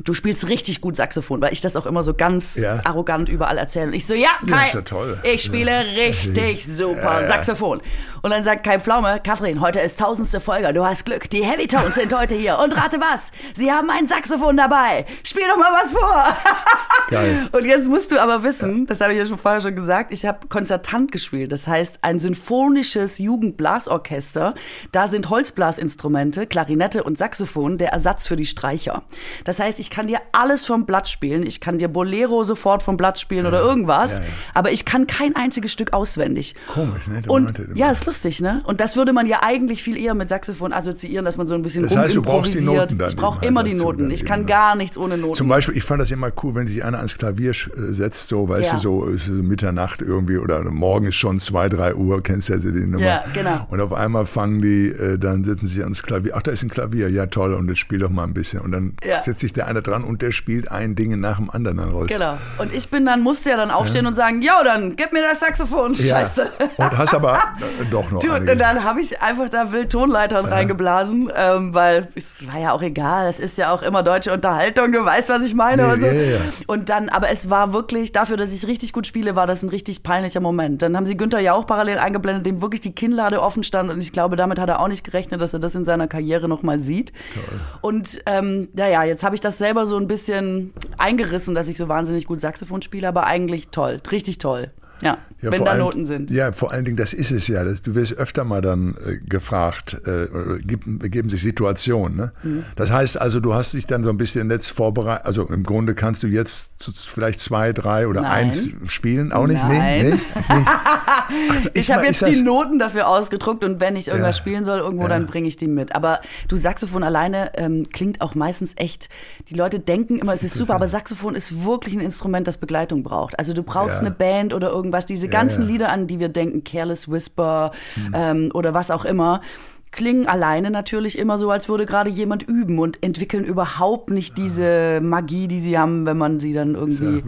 du spielst richtig gut Saxophon, weil ich das auch immer so ganz Ja. arrogant überall erzähle. Und ich so, ja, Ja, Kai, ja toll. ich spiele richtig super Saxophon. Und dann sagt Kai Pflaume, Katrin, heute ist tausendste Folge, du hast Glück, die Heavy Tones sind heute hier. Und rate was, sie haben ein Saxophon dabei. Spiel doch mal was vor. Geil. Und jetzt musst du aber wissen, das habe ich ja schon vorher schon gesagt, ich habe Konzertant gespielt. Das heißt, ein symphonisches Jugendblasorchester. Da sind Holzblasinstrumente, Klarinette und Saxophon der Ersatz für die Streicher. Das heißt, ich kann dir alles vom Blatt spielen. Ich kann dir Bolero sofort vom Blatt spielen oder irgendwas. ja, ja. Aber ich kann kein einziges Stück auswendig. Komisch, ne? Der Und meinte ja, ist lustig, ne? Und das würde man ja eigentlich viel eher mit Saxophon assoziieren, dass man so ein bisschen Das heißt, du brauchst die. Noten dann Ich brauche eben immer halt die Noten. Ich kann ne? gar nichts ohne Noten. Zum Beispiel, ich fand das immer cool, wenn sich einer ans Klavier äh, setzt, so, weißt Ja. du, so, ist so Mitternacht irgendwie oder morgen ist schon zwei, drei Uhr, kennst du ja die Nummer. Ja, genau. Und auf einmal fangen die, äh, dann setzen sie ans Klavier. Ach, da ist ein Klavier, ja toll, und jetzt spiel doch mal ein bisschen. Und dann Ja. setzt sich der eine dran und der spielt ein Ding nach dem anderen dann raus. Genau. Und ich bin dann, musste ja dann aufstehen und sagen, ja, dann gib mir das Saxophon, Ja. scheiße. Und hast aber äh, doch auch noch. Du, und dann habe ich einfach da wild Tonleitern ja. reingeblasen, ähm, weil es war ja auch egal. Es ist ja auch immer deutsche Unterhaltung, du weißt, was ich meine nee, und so. Ja, ja. Und dann, aber es war wirklich, dafür, dass ich richtig gut spiele, war das ein richtig peinlicher Moment. Dann haben sie Günther ja auch parallel eingeblendet, dem wirklich die Kinnlade offen stand und ich glaube, damit hat er auch nicht gerechnet, dass er das in seiner Karriere nochmal sieht. Toll. Und ähm, naja, jetzt habe ich das selber so ein bisschen eingerissen, dass ich so wahnsinnig gut Saxophon spiele, aber eigentlich toll, richtig toll. Ja, ja wenn da allen, Noten sind. Ja, vor allen Dingen, das ist es ja. Das, du wirst öfter mal dann äh, gefragt, äh, geben sich Situationen. Ne? Mhm. Das heißt also, du hast dich dann so ein bisschen jetzt vorbereitet. Also im Grunde kannst du jetzt vielleicht zwei, drei oder Nein. eins spielen. Auch nicht? Nein. Nee, nee, also ich, ich habe jetzt die Noten dafür ausgedruckt und wenn ich irgendwas ja. spielen soll irgendwo, ja. dann bringe ich die mit. Aber du, Saxophon alleine ähm, klingt auch meistens echt. Die Leute denken immer, es ist super, aber Saxophon ist wirklich ein Instrument, das Begleitung braucht. Also du brauchst ja. eine Band oder irgendwas irgendwas, diese ganzen ja, ja. Lieder, an die wir denken, Careless Whisper hm. ähm, oder was auch immer, klingen alleine natürlich immer so, als würde gerade jemand üben und entwickeln überhaupt nicht diese Magie, die sie haben, wenn man sie dann irgendwie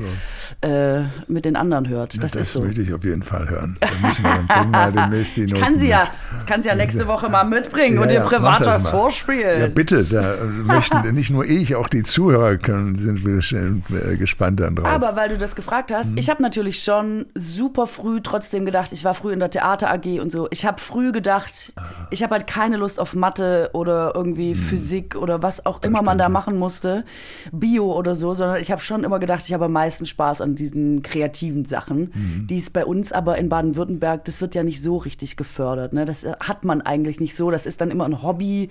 ja, äh, mit den anderen hört. Das, das ist so. Das möchte ich auf jeden Fall hören. Da müssen wir dann mal demnächst die ich kann sie ja, ich kann sie ja nächste Woche mal mitbringen ja, und dir privat was vorspielen. Ja, bitte. Da möchten nicht nur ich, auch die Zuhörer können, sind wir äh, gespannt dann drauf. Aber weil du das gefragt hast, mhm. ich habe natürlich schon super früh trotzdem gedacht, ich war früh in der Theater AG und so. Ich habe früh gedacht, ah. ich habe halt keine Lust auf Mathe oder irgendwie hm. Physik oder was auch immer man da machen musste, Bio oder so, sondern ich habe schon immer gedacht, ich habe am meisten Spaß an diesen kreativen Sachen, hm. die es bei uns aber in Baden-Württemberg, das wird ja nicht so richtig gefördert. Ne? Das hat man eigentlich nicht so. Das ist dann immer ein Hobby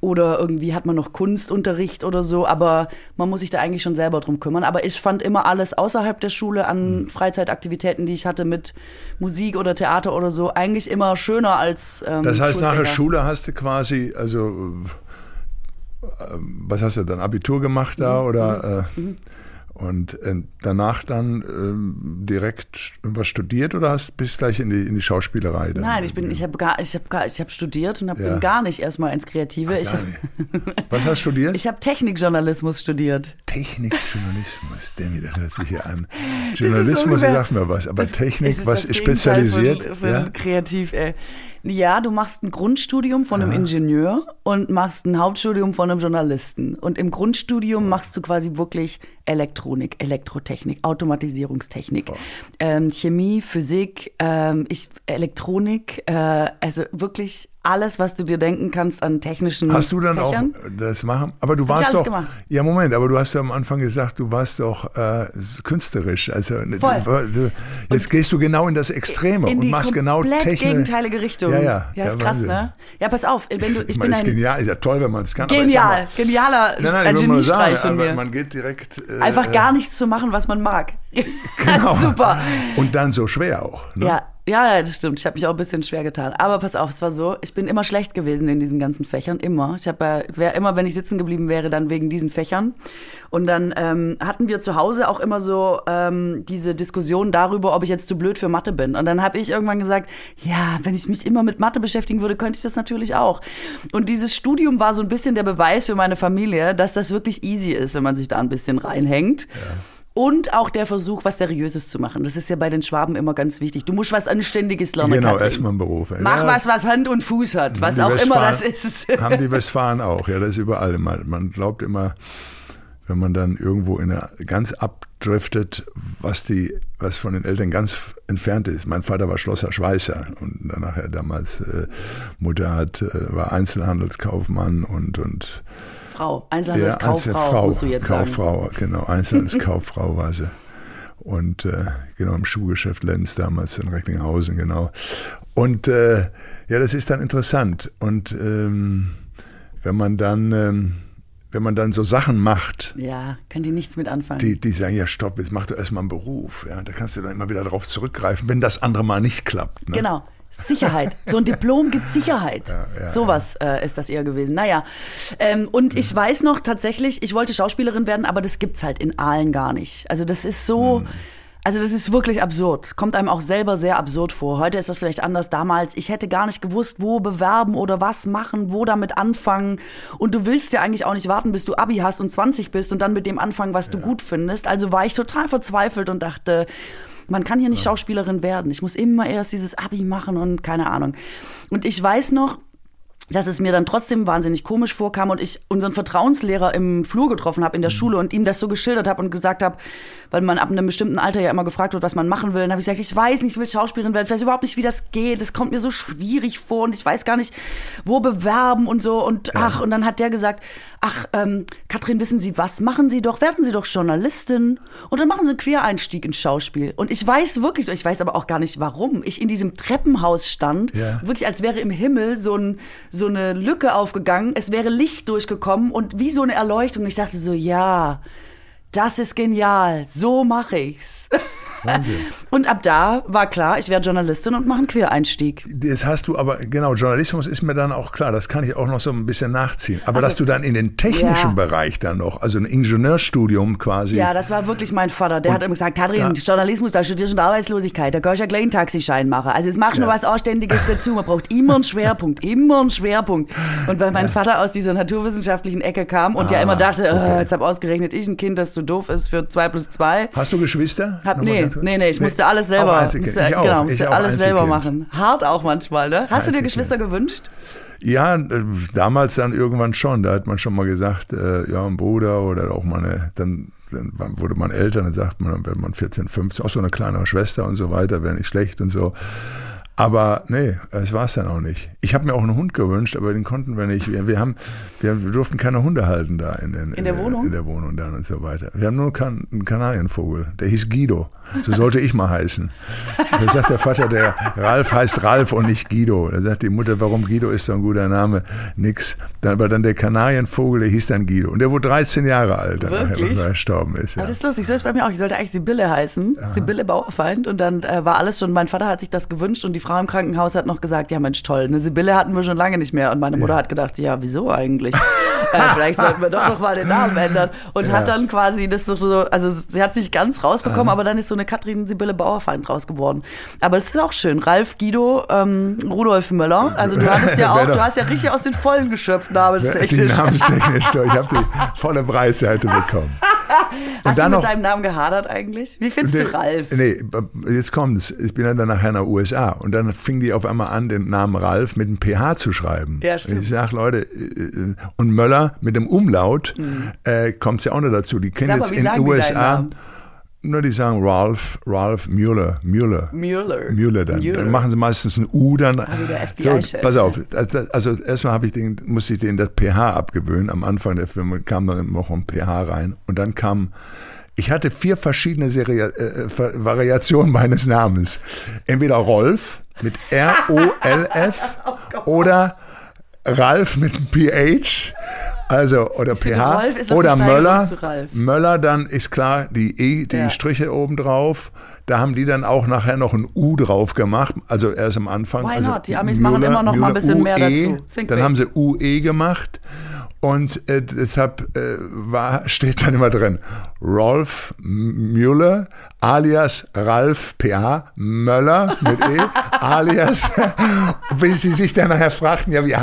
oder irgendwie hat man noch Kunstunterricht oder so, aber man muss sich da eigentlich schon selber drum kümmern. Aber ich fand immer alles außerhalb der Schule an hm. Freizeitaktivitäten, die ich hatte mit Musik oder Theater oder so, eigentlich immer schöner als ähm, Das heißt, nach der Schule hast du quasi, also äh, was hast du dann, Abitur gemacht da mhm. oder? Äh, mhm. Und äh, danach dann ähm, direkt was studiert oder hast bist gleich in die, in die Schauspielerei? Dann? Nein, ich bin, ich habe gar, ich habe gar, ich habe studiert und habe ja. gar nicht erstmal ins Kreative. Ach, hab, was hast du studiert? Ich habe Technikjournalismus studiert. Technikjournalismus, Demi, das hört sich hier an. Journalismus sagt mir was, aber Technik, ist was ist spezialisiert? Von, von ja? Kreativ, ey. Ja, du machst ein Grundstudium von einem ja. Ingenieur und machst ein Hauptstudium von einem Journalisten. Und im Grundstudium machst du quasi wirklich Elektronik, Elektrotechnik, Automatisierungstechnik, oh. ähm, Chemie, Physik, ähm, ich, Elektronik, äh, also wirklich alles, was du dir denken kannst an technischen Hast du dann Fächern. auch das machen? Aber du warst doch. Gemacht. Ja, Moment, aber du hast ja am Anfang gesagt, du warst doch äh, künsterisch. Also Voll. Du, jetzt und gehst du genau in das Extreme in und machst genau technisch. gegenteilige Richtung. Ja, ja. Ja, ist ja, krass, Wahnsinn. ne? Ja, pass auf, wenn du, ich, ich meine, bin ein, ist genial, ist ja toll, wenn man es kann. Genial, mal, genialer nein, nein, ein Geniestreich von mir. Man geht direkt äh, einfach gar nichts zu machen, was man mag. Genau. Super. Und dann so schwer auch. Ne? Ja, ja, das stimmt. Ich habe mich auch ein bisschen schwer getan. Aber pass auf, es war so, ich bin immer schlecht gewesen in diesen ganzen Fächern, immer. Ich habe ja, immer, wenn ich sitzen geblieben wäre, dann wegen diesen Fächern. Und dann ähm, hatten wir zu Hause auch immer so ähm, diese Diskussion darüber, ob ich jetzt zu blöd für Mathe bin. Und dann habe ich irgendwann gesagt, ja, wenn ich mich immer mit Mathe beschäftigen würde, könnte ich das natürlich auch. Und dieses Studium war so ein bisschen der Beweis für meine Familie, dass das wirklich easy ist, wenn man sich da ein bisschen reinhängt. Ja. Und auch der Versuch, was Seriöses zu machen. Das ist ja bei den Schwaben immer ganz wichtig. Du musst was Anständiges lernen. Genau, erstmal einen Beruf. Mach ja. was, was Hand und Fuß hat, was auch immer das ist. Haben die Westfalen auch, ja, das ist überall. Man, man glaubt immer, wenn man dann irgendwo in eine, ganz abdriftet, was die, was von den Eltern ganz entfernt ist. Mein Vater war Schlosser Schweißer und dann nachher damals äh, Mutter hat, äh, war Einzelhandelskaufmann und, und Frau, Einzelhandelskauffrau, ja, Einzel musst du jetzt Kauffrau, sagen. genau, Einzelhandelskauffrau war sie. Und äh, genau im Schuhgeschäft Lenz damals in Recklinghausen, genau. Und äh, ja, das ist dann interessant. Und ähm, wenn man dann ähm, wenn man dann so Sachen macht. Ja, kann die nichts mit anfangen. Die, die sagen, ja, stopp, jetzt mach doch erstmal einen Beruf. Ja, da kannst du dann immer wieder darauf zurückgreifen, wenn das andere mal nicht klappt. Ne? Genau. Sicherheit. So ein Diplom gibt Sicherheit. Ja, ja, Sowas äh, ist das eher gewesen. Naja. Ähm, und ich weiß noch tatsächlich, ich wollte Schauspielerin werden, aber das gibt's halt in Aalen gar nicht. Also das ist so. Hm. Also das ist wirklich absurd. Kommt einem auch selber sehr absurd vor. Heute ist das vielleicht anders. Damals, ich hätte gar nicht gewusst, wo bewerben oder was machen, wo damit anfangen. Und du willst ja eigentlich auch nicht warten, bis du Abi hast und 20 bist und dann mit dem anfangen, was ja. du gut findest. Also war ich total verzweifelt und dachte, Man kann hier nicht Schauspielerin werden. Ich muss immer erst dieses Abi machen und keine Ahnung. Und ich weiß noch, dass es mir dann trotzdem wahnsinnig komisch vorkam und ich unseren Vertrauenslehrer im Flur getroffen habe in der Schule und ihm das so geschildert habe und gesagt habe, weil man ab einem bestimmten Alter ja immer gefragt wird, was man machen will. Dann habe ich gesagt, ich weiß nicht, ich will Schauspielerin werden, ich weiß überhaupt nicht, wie das geht. Das kommt mir so schwierig vor und ich weiß gar nicht, wo bewerben und so. Und ach, und dann hat der gesagt, ach, ähm, Katrin, wissen Sie was? Machen Sie doch, werden Sie doch Journalistin und dann machen Sie einen Quereinstieg ins Schauspiel. Und ich weiß wirklich, ich weiß aber auch gar nicht, warum ich in diesem Treppenhaus stand, Ja. wirklich als wäre im Himmel so, ein, so eine Lücke aufgegangen, es wäre Licht durchgekommen und wie so eine Erleuchtung. Ich dachte so, ja, das ist genial, so mache ich's. Und ab da war klar, ich werde Journalistin und mache einen Quereinstieg. Das hast du aber, genau, Journalismus ist mir dann auch klar, das kann ich auch noch so ein bisschen nachziehen. Aber Also- dass du dann in den technischen Ja. Bereich dann noch, also ein Ingenieurstudium quasi. Ja, das war wirklich mein Vater. Der hat immer gesagt, Katrin, Ja. Journalismus, da studierst du Arbeitslosigkeit, da kannst du ja gleich einen Taxischein machen. Also jetzt machst du Ja. was Anständiges dazu. Man braucht immer einen Schwerpunkt, immer einen Schwerpunkt. Und weil mein Vater aus dieser naturwissenschaftlichen Ecke kam und ja Ah, immer dachte, äh, okay. jetzt hab ausgerechnet ich ein Kind, das zu doof ist für zwei plus zwei. Hast du Geschwister? Hab, nee, kurz. nee, nee, ich musste alles selber, Auch Einzelkind. musste, ich auch. genau, ich musste auch alles selber Einzelkind. machen. Hart auch manchmal, ne? Hast du dir. Geschwister gewünscht? Ja, äh, damals dann irgendwann schon. Da hat man schon mal gesagt, äh, ja, ein Bruder oder auch mal eine, dann, dann wurde man älter, dann sagt man, dann wird man 14, 15, auch so eine kleinere Schwester und so weiter, wäre nicht schlecht und so. Aber nee, das war es dann auch nicht. Ich habe mir auch einen Hund gewünscht, aber den konnten wir nicht. Wir, wir haben, wir, wir durften keine Hunde halten da in, in, In der Wohnung? In der Wohnung dann und so weiter. Wir haben nur kan einen Kanarienvogel, der hieß Guido. So sollte ich mal heißen. Da sagt der Vater, der Ralf heißt Ralf und nicht Guido. Da sagt die Mutter, warum Guido ist so ein guter Name? Nix. Dann war dann der Kanarienvogel, der hieß dann Guido. Und der wurde 13 Jahre alt, dann er gestorben ist. Ja. Aber das ist lustig, so ist bei mir auch. Ich sollte eigentlich Sibylle heißen. Sibylle Bauerfeind. Und dann äh, war alles schon, mein Vater hat sich das gewünscht und die Frau im Krankenhaus hat noch gesagt, ja Mensch, toll, eine Sibylle hatten wir schon lange nicht mehr. Und meine Mutter hat gedacht, ja, wieso eigentlich? Äh, vielleicht sollten wir doch noch mal den Namen ändern. Und hat dann quasi das so, so, also sie hat sich ganz rausbekommen, aber dann ist so eine Katrin Sibylle Bauerfeind raus geworden. Aber es ist auch schön. Ralf Guido, ähm, Rudolf Möller. Also du hattest ja auch, du hast ja richtig aus den Vollen geschöpft, namenstechnisch. namenstechnisch, ich habe die volle Breitseite bekommen. Hast du mit noch- deinem Namen gehadert eigentlich? Wie findest du Ralf? Nee, jetzt kommt's. Ich bin dann nachher nach USA und dann fing die auf einmal an, den Namen Ralf mit einem PH zu schreiben. Ja, stimmt. Und ich sag, Leute, äh, und Möller mit dem Umlaut äh, kommt's ja auch noch dazu. Die kennen jetzt in den USA. Nur die sagen Ralph, Ralph Mueller, Mueller. Müller. Müller dann. Müller. Dann machen sie meistens ein U dann. Ah, FBI-Chef. pass auf. Also, also erstmal habe ich den, musste ich den das pH abgewöhnen. Am Anfang der Firma kam dann noch ein pH rein. Und dann kam, ich hatte vier verschiedene Serie, äh, Ver- Variationen meines Namens. Entweder Rolf mit R-O-L-F Oh oder Ralf mit einem PH. Also, oder finde, PH. Oder Möller. Möller, dann ist klar die E, die Ja. Striche oben drauf. Da haben die dann auch nachher noch ein U drauf gemacht, also erst am Anfang. Why also not? Die Amis machen immer noch mal ein bisschen mehr UE, dazu. Think Dann haben sie UE gemacht und äh, deshalb äh, war, steht dann immer drin, Rolf Müller alias Ralf P.A. Möller mit E alias, bis sie sich dann nachher fragten, ja, wie,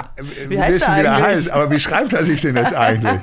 wie heißt wissen, wie er heißt, aber wie schreibt er sich denn jetzt eigentlich?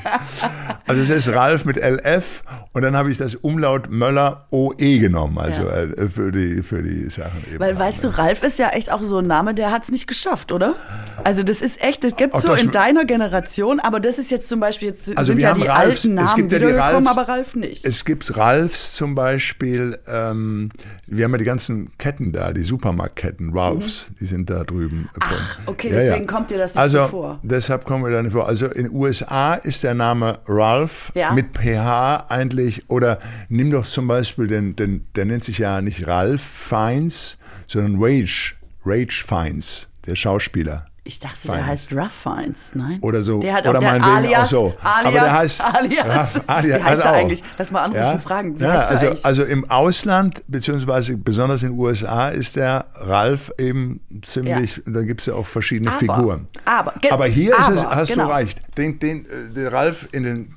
Also es ist Ralf mit LF und dann habe ich das Umlaut Möller OE genommen, also Ja. äh, für, die, für die Sachen eben. Weil weißt du, Ralf ist ja echt auch so ein Name, der hat es nicht geschafft, oder? Also das ist echt, das gibt Ach, so in deiner Generation, aber das ist jetzt zum Beispiel, jetzt Also sind wir ja haben die Ralfs, alten es Namen gibt ja die wiedergekommen, Ralfs, aber Ralf nicht. Es gibt Ralfs zum Beispiel, ähm, wir haben ja die ganzen Ketten da, die Supermarktketten, Ralphs, die sind da drüben. Mhm. Ach, okay, deswegen kommt dir das nicht also, so vor. deshalb kommen wir da nicht vor. Also in den USA ist der Name Ralph Ja. mit PH eigentlich, oder nimm doch zum Beispiel den, den der nennt sich ja nicht Ralph Fiennes, sondern Rage, Rage Fiennes, der Schauspieler. Ich dachte, Feines. der heißt Rough Fiennes, nein? Oder so. Der hat Oder auch der meinetwegen alias, auch so. alias, Aber der heißt- alias. Raff- alias Wie heißt hat er eigentlich? Lass mal anrufen und fragen. Wie ja, heißt also, eigentlich? also im Ausland, beziehungsweise besonders in den USA, ist der Ralf eben ziemlich, da gibt es ja auch verschiedene Aber- Figuren. aber- aber hier ist es, aber, hast genau. du recht. Den, den, äh, den Ralf in den,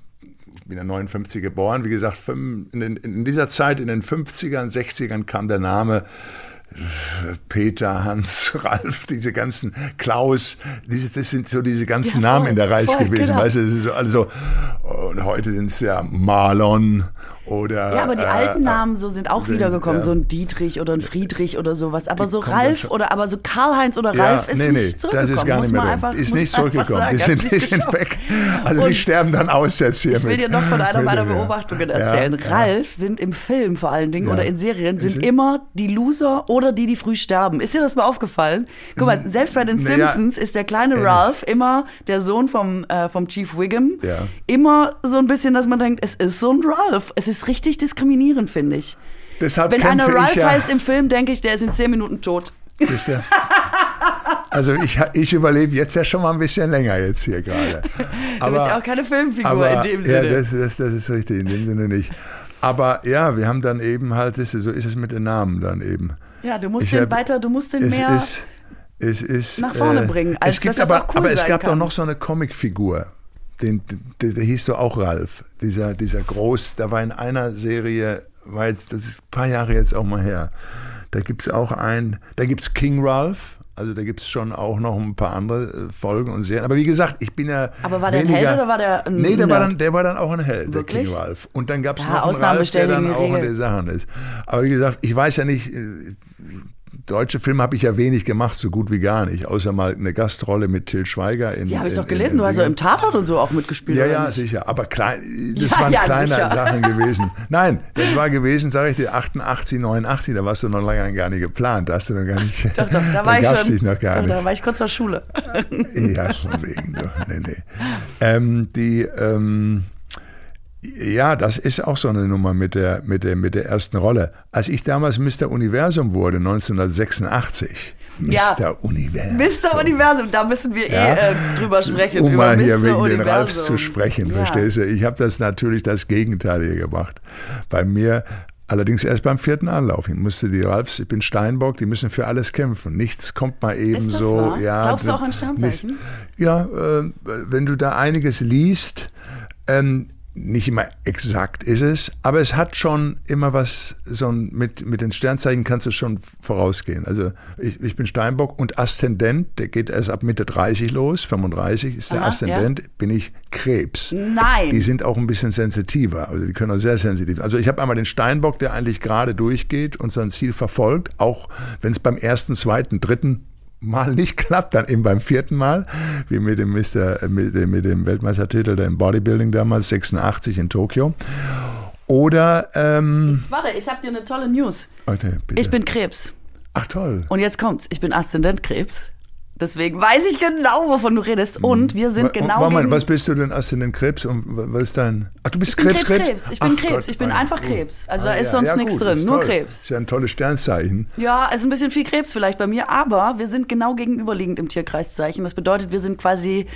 bin ja 59 geboren, wie gesagt, in, den, in dieser Zeit, in den 50ern, 60ern kam der Name Peter, Hans, Ralf, diese ganzen Klaus, diese, das sind so diese ganzen Ja, voll, Namen in der Reich voll, gewesen, genau. weißt du, das ist so, also, und heute sind es ja Marlon oder. Ja, aber die äh, alten Namen so sind auch wiedergekommen, ja. so ein Dietrich oder ein Friedrich oder sowas. Aber Die so Ralf schon. oder aber so Karl-Heinz oder Ja, Ralf ist nee, nicht nee, zurückgekommen. das ist gar nicht mehr einfach, ist nicht zurückgekommen. sagen. Die sind, nicht die sind weg. Also die Und sterben dann aus jetzt hier. Ich will dir noch von einer meiner. Beobachtungen erzählen. ja. Ralf sind im Film vor allen Dingen oder in Serien sind immer die Loser oder die, die früh sterben. Ist dir das mal aufgefallen? Guck mal, selbst bei den Simpsons ist der kleine ähnlich. Ralph immer der Sohn vom, äh, vom Chief Wiggum. Ja. Immer so ein bisschen, dass man denkt, es ist so ein Ralph. Es ist richtig diskriminierend, finde ich. Deshalb Wenn einer Ralph ja, heißt im Film, denke ich, der ist in zehn Minuten tot. Wisst ihr? Also ich, ich überlebe jetzt ja schon mal ein bisschen länger jetzt hier gerade. Du bist ja auch keine Filmfigur aber, in dem Sinne. Ja, das, das, das ist richtig, in dem Sinne nicht. Aber ja, wir haben dann eben halt, das ist- so ist es mit den Namen dann eben. Ja, du musst Ich den hab- weiter, du musst den mehr. ist, es ist, nach vorne bringen, als es gibt dass das aber, auch cool aber es gab doch kann. noch so eine Comicfigur, den, der, der hieß doch auch Ralf. Dieser, dieser groß, da war in einer Serie, weil das ist ein paar Jahre jetzt auch mal her. Da gibt es auch ein, da gibt es King Ralph. Also da gibt es schon auch noch ein paar andere äh, Folgen und Serien. Aber wie gesagt, ich bin ja. Aber war der ein Held oder war der ein Nee, der war, dann, der war dann auch ein Held, Wirklich? der King Ralph. Und dann gab es Ja, noch einen Ralph, der dann auch in den Sachen ist. Aber wie gesagt, ich weiß ja nicht, äh, deutsche Filme habe ich ja wenig gemacht, so gut wie gar nicht. Außer mal eine Gastrolle mit Till Schweiger in. Die habe ich in, doch gelesen, du hast in, ja im Tatort und so auch mitgespielt. ja, ja, nicht? sicher. Aber klein, das Ja, waren ja, kleine sicher. Sachen gewesen. Nein, das war gewesen, sage ich dir, 88, 89, da warst du noch lange gar nicht geplant. Da hast du noch gar nicht. Doch, doch, da war ich gab's schon. dich noch gar doch, nicht. Da war ich kurz vor Schule. Ja, von wegen. Doch. Nee, nee. Ähm, die, ähm, ja, das ist auch so eine Nummer mit der, mit, der, mit der ersten Rolle. Als ich damals Mr. Universum wurde, 1986, Ja. Mr. Universum. Mr. Universum, da müssen wir Ja. eh äh, drüber sprechen. Um mal hier Mr. wegen den Universum. Ralfs zu sprechen, Ja. verstehst du? Ich habe das natürlich das Gegenteil hier gemacht. Bei mir, allerdings erst beim vierten Anlauf. Ich musste die Ralfs, ich bin Steinbock, die müssen für alles kämpfen. Nichts kommt mal eben so. wahr? Ja, Glaubst du auch an nicht- Sternzeichen? Ja, äh, wenn du da einiges liest, ähm, nicht immer exakt ist es, aber es hat schon immer was, so ein, mit, mit den Sternzeichen kannst du schon vorausgehen. Also ich, ich bin Steinbock und Aszendent, der geht erst ab Mitte 30 los, 35 ist der Aha, Aszendent, bin ich Krebs. Nein. Die sind auch ein bisschen sensitiver, also die können auch sehr sensitiv. Also ich habe einmal den Steinbock, der eigentlich gerade durchgeht und sein Ziel verfolgt, auch wenn es beim ersten, zweiten, dritten Mal nicht klappt, dann eben beim vierten Mal, wie mit dem, äh, mit, dem- mit dem Weltmeistertitel der im Bodybuilding damals, 86 in Tokio. Oder, ähm, Warte, ich habe dir eine tolle News. Bitte. Ich bin Krebs. Ach toll. Und jetzt kommt's. Ich bin Aszendentkrebs. Deswegen weiß ich genau, wovon du redest. Und wir sind genau Moment, was bist du denn? Aszendent Krebs und wa- was ist dein? Ach, du bist Ich bin Krebs, Krebs, Krebs. Ich bin Ach Krebs. Gott, Ich bin mein einfach Gott. Krebs. Also Ah, da ist ja. sonst ja, nichts drin, nur toll. Krebs. Ist ja ein tolles Sternzeichen. Ja, ist ein bisschen viel Krebs vielleicht bei mir, aber wir sind genau gegenüberliegend im Tierkreiszeichen. Das bedeutet, wir sind quasi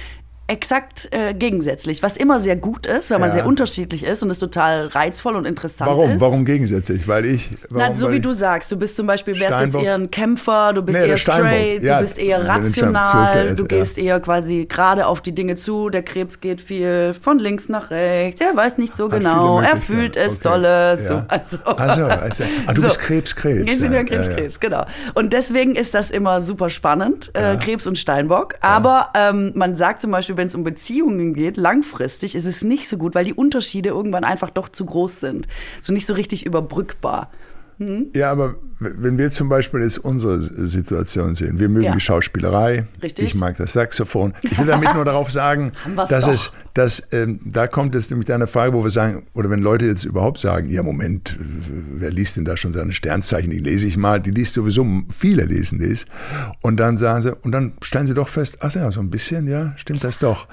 exakt äh, gegensätzlich, was immer sehr gut ist, weil man Ja. sehr unterschiedlich ist und es total reizvoll und interessant Warum? ist. Warum gegensätzlich? Weil ich. Warum, Na, so wie du sagst, du bist zum Beispiel, wärst jetzt Steinbock. eher ein Kämpfer, du bist Nee, eher straight, Ja, du bist eher rational, du ist, ja. gehst eher quasi gerade auf die Dinge zu, der Krebs geht viel von links nach rechts, er weiß nicht so Hat genau, er fühlt es Okay. dolle, so, Ja. also. Also, also, ah, du So. bist Krebs, Krebs. Ich bin ja, Krebs. Krebs, genau. Und deswegen ist das immer super spannend, äh, Krebs und Steinbock. Aber ähm, man sagt zum Beispiel, wenn es um Beziehungen geht, langfristig ist es nicht so gut, weil die Unterschiede irgendwann einfach doch zu groß sind. So nicht so richtig überbrückbar. Ja, aber wenn wir zum Beispiel jetzt unsere Situation sehen, wir mögen Ja. die Schauspielerei, Richtig. ich mag das Saxophon. Ich will damit nur darauf sagen, dass doch. es, dass, ähm, da kommt jetzt nämlich deine Frage, wo wir sagen, oder wenn Leute jetzt überhaupt sagen, ja Moment, wer liest denn da schon seine Sternzeichen? Die lese ich mal, die liest sowieso, viele lesen das. Und dann sagen sie, und dann stellen sie doch fest, ach ja, so ein bisschen, ja, stimmt das doch.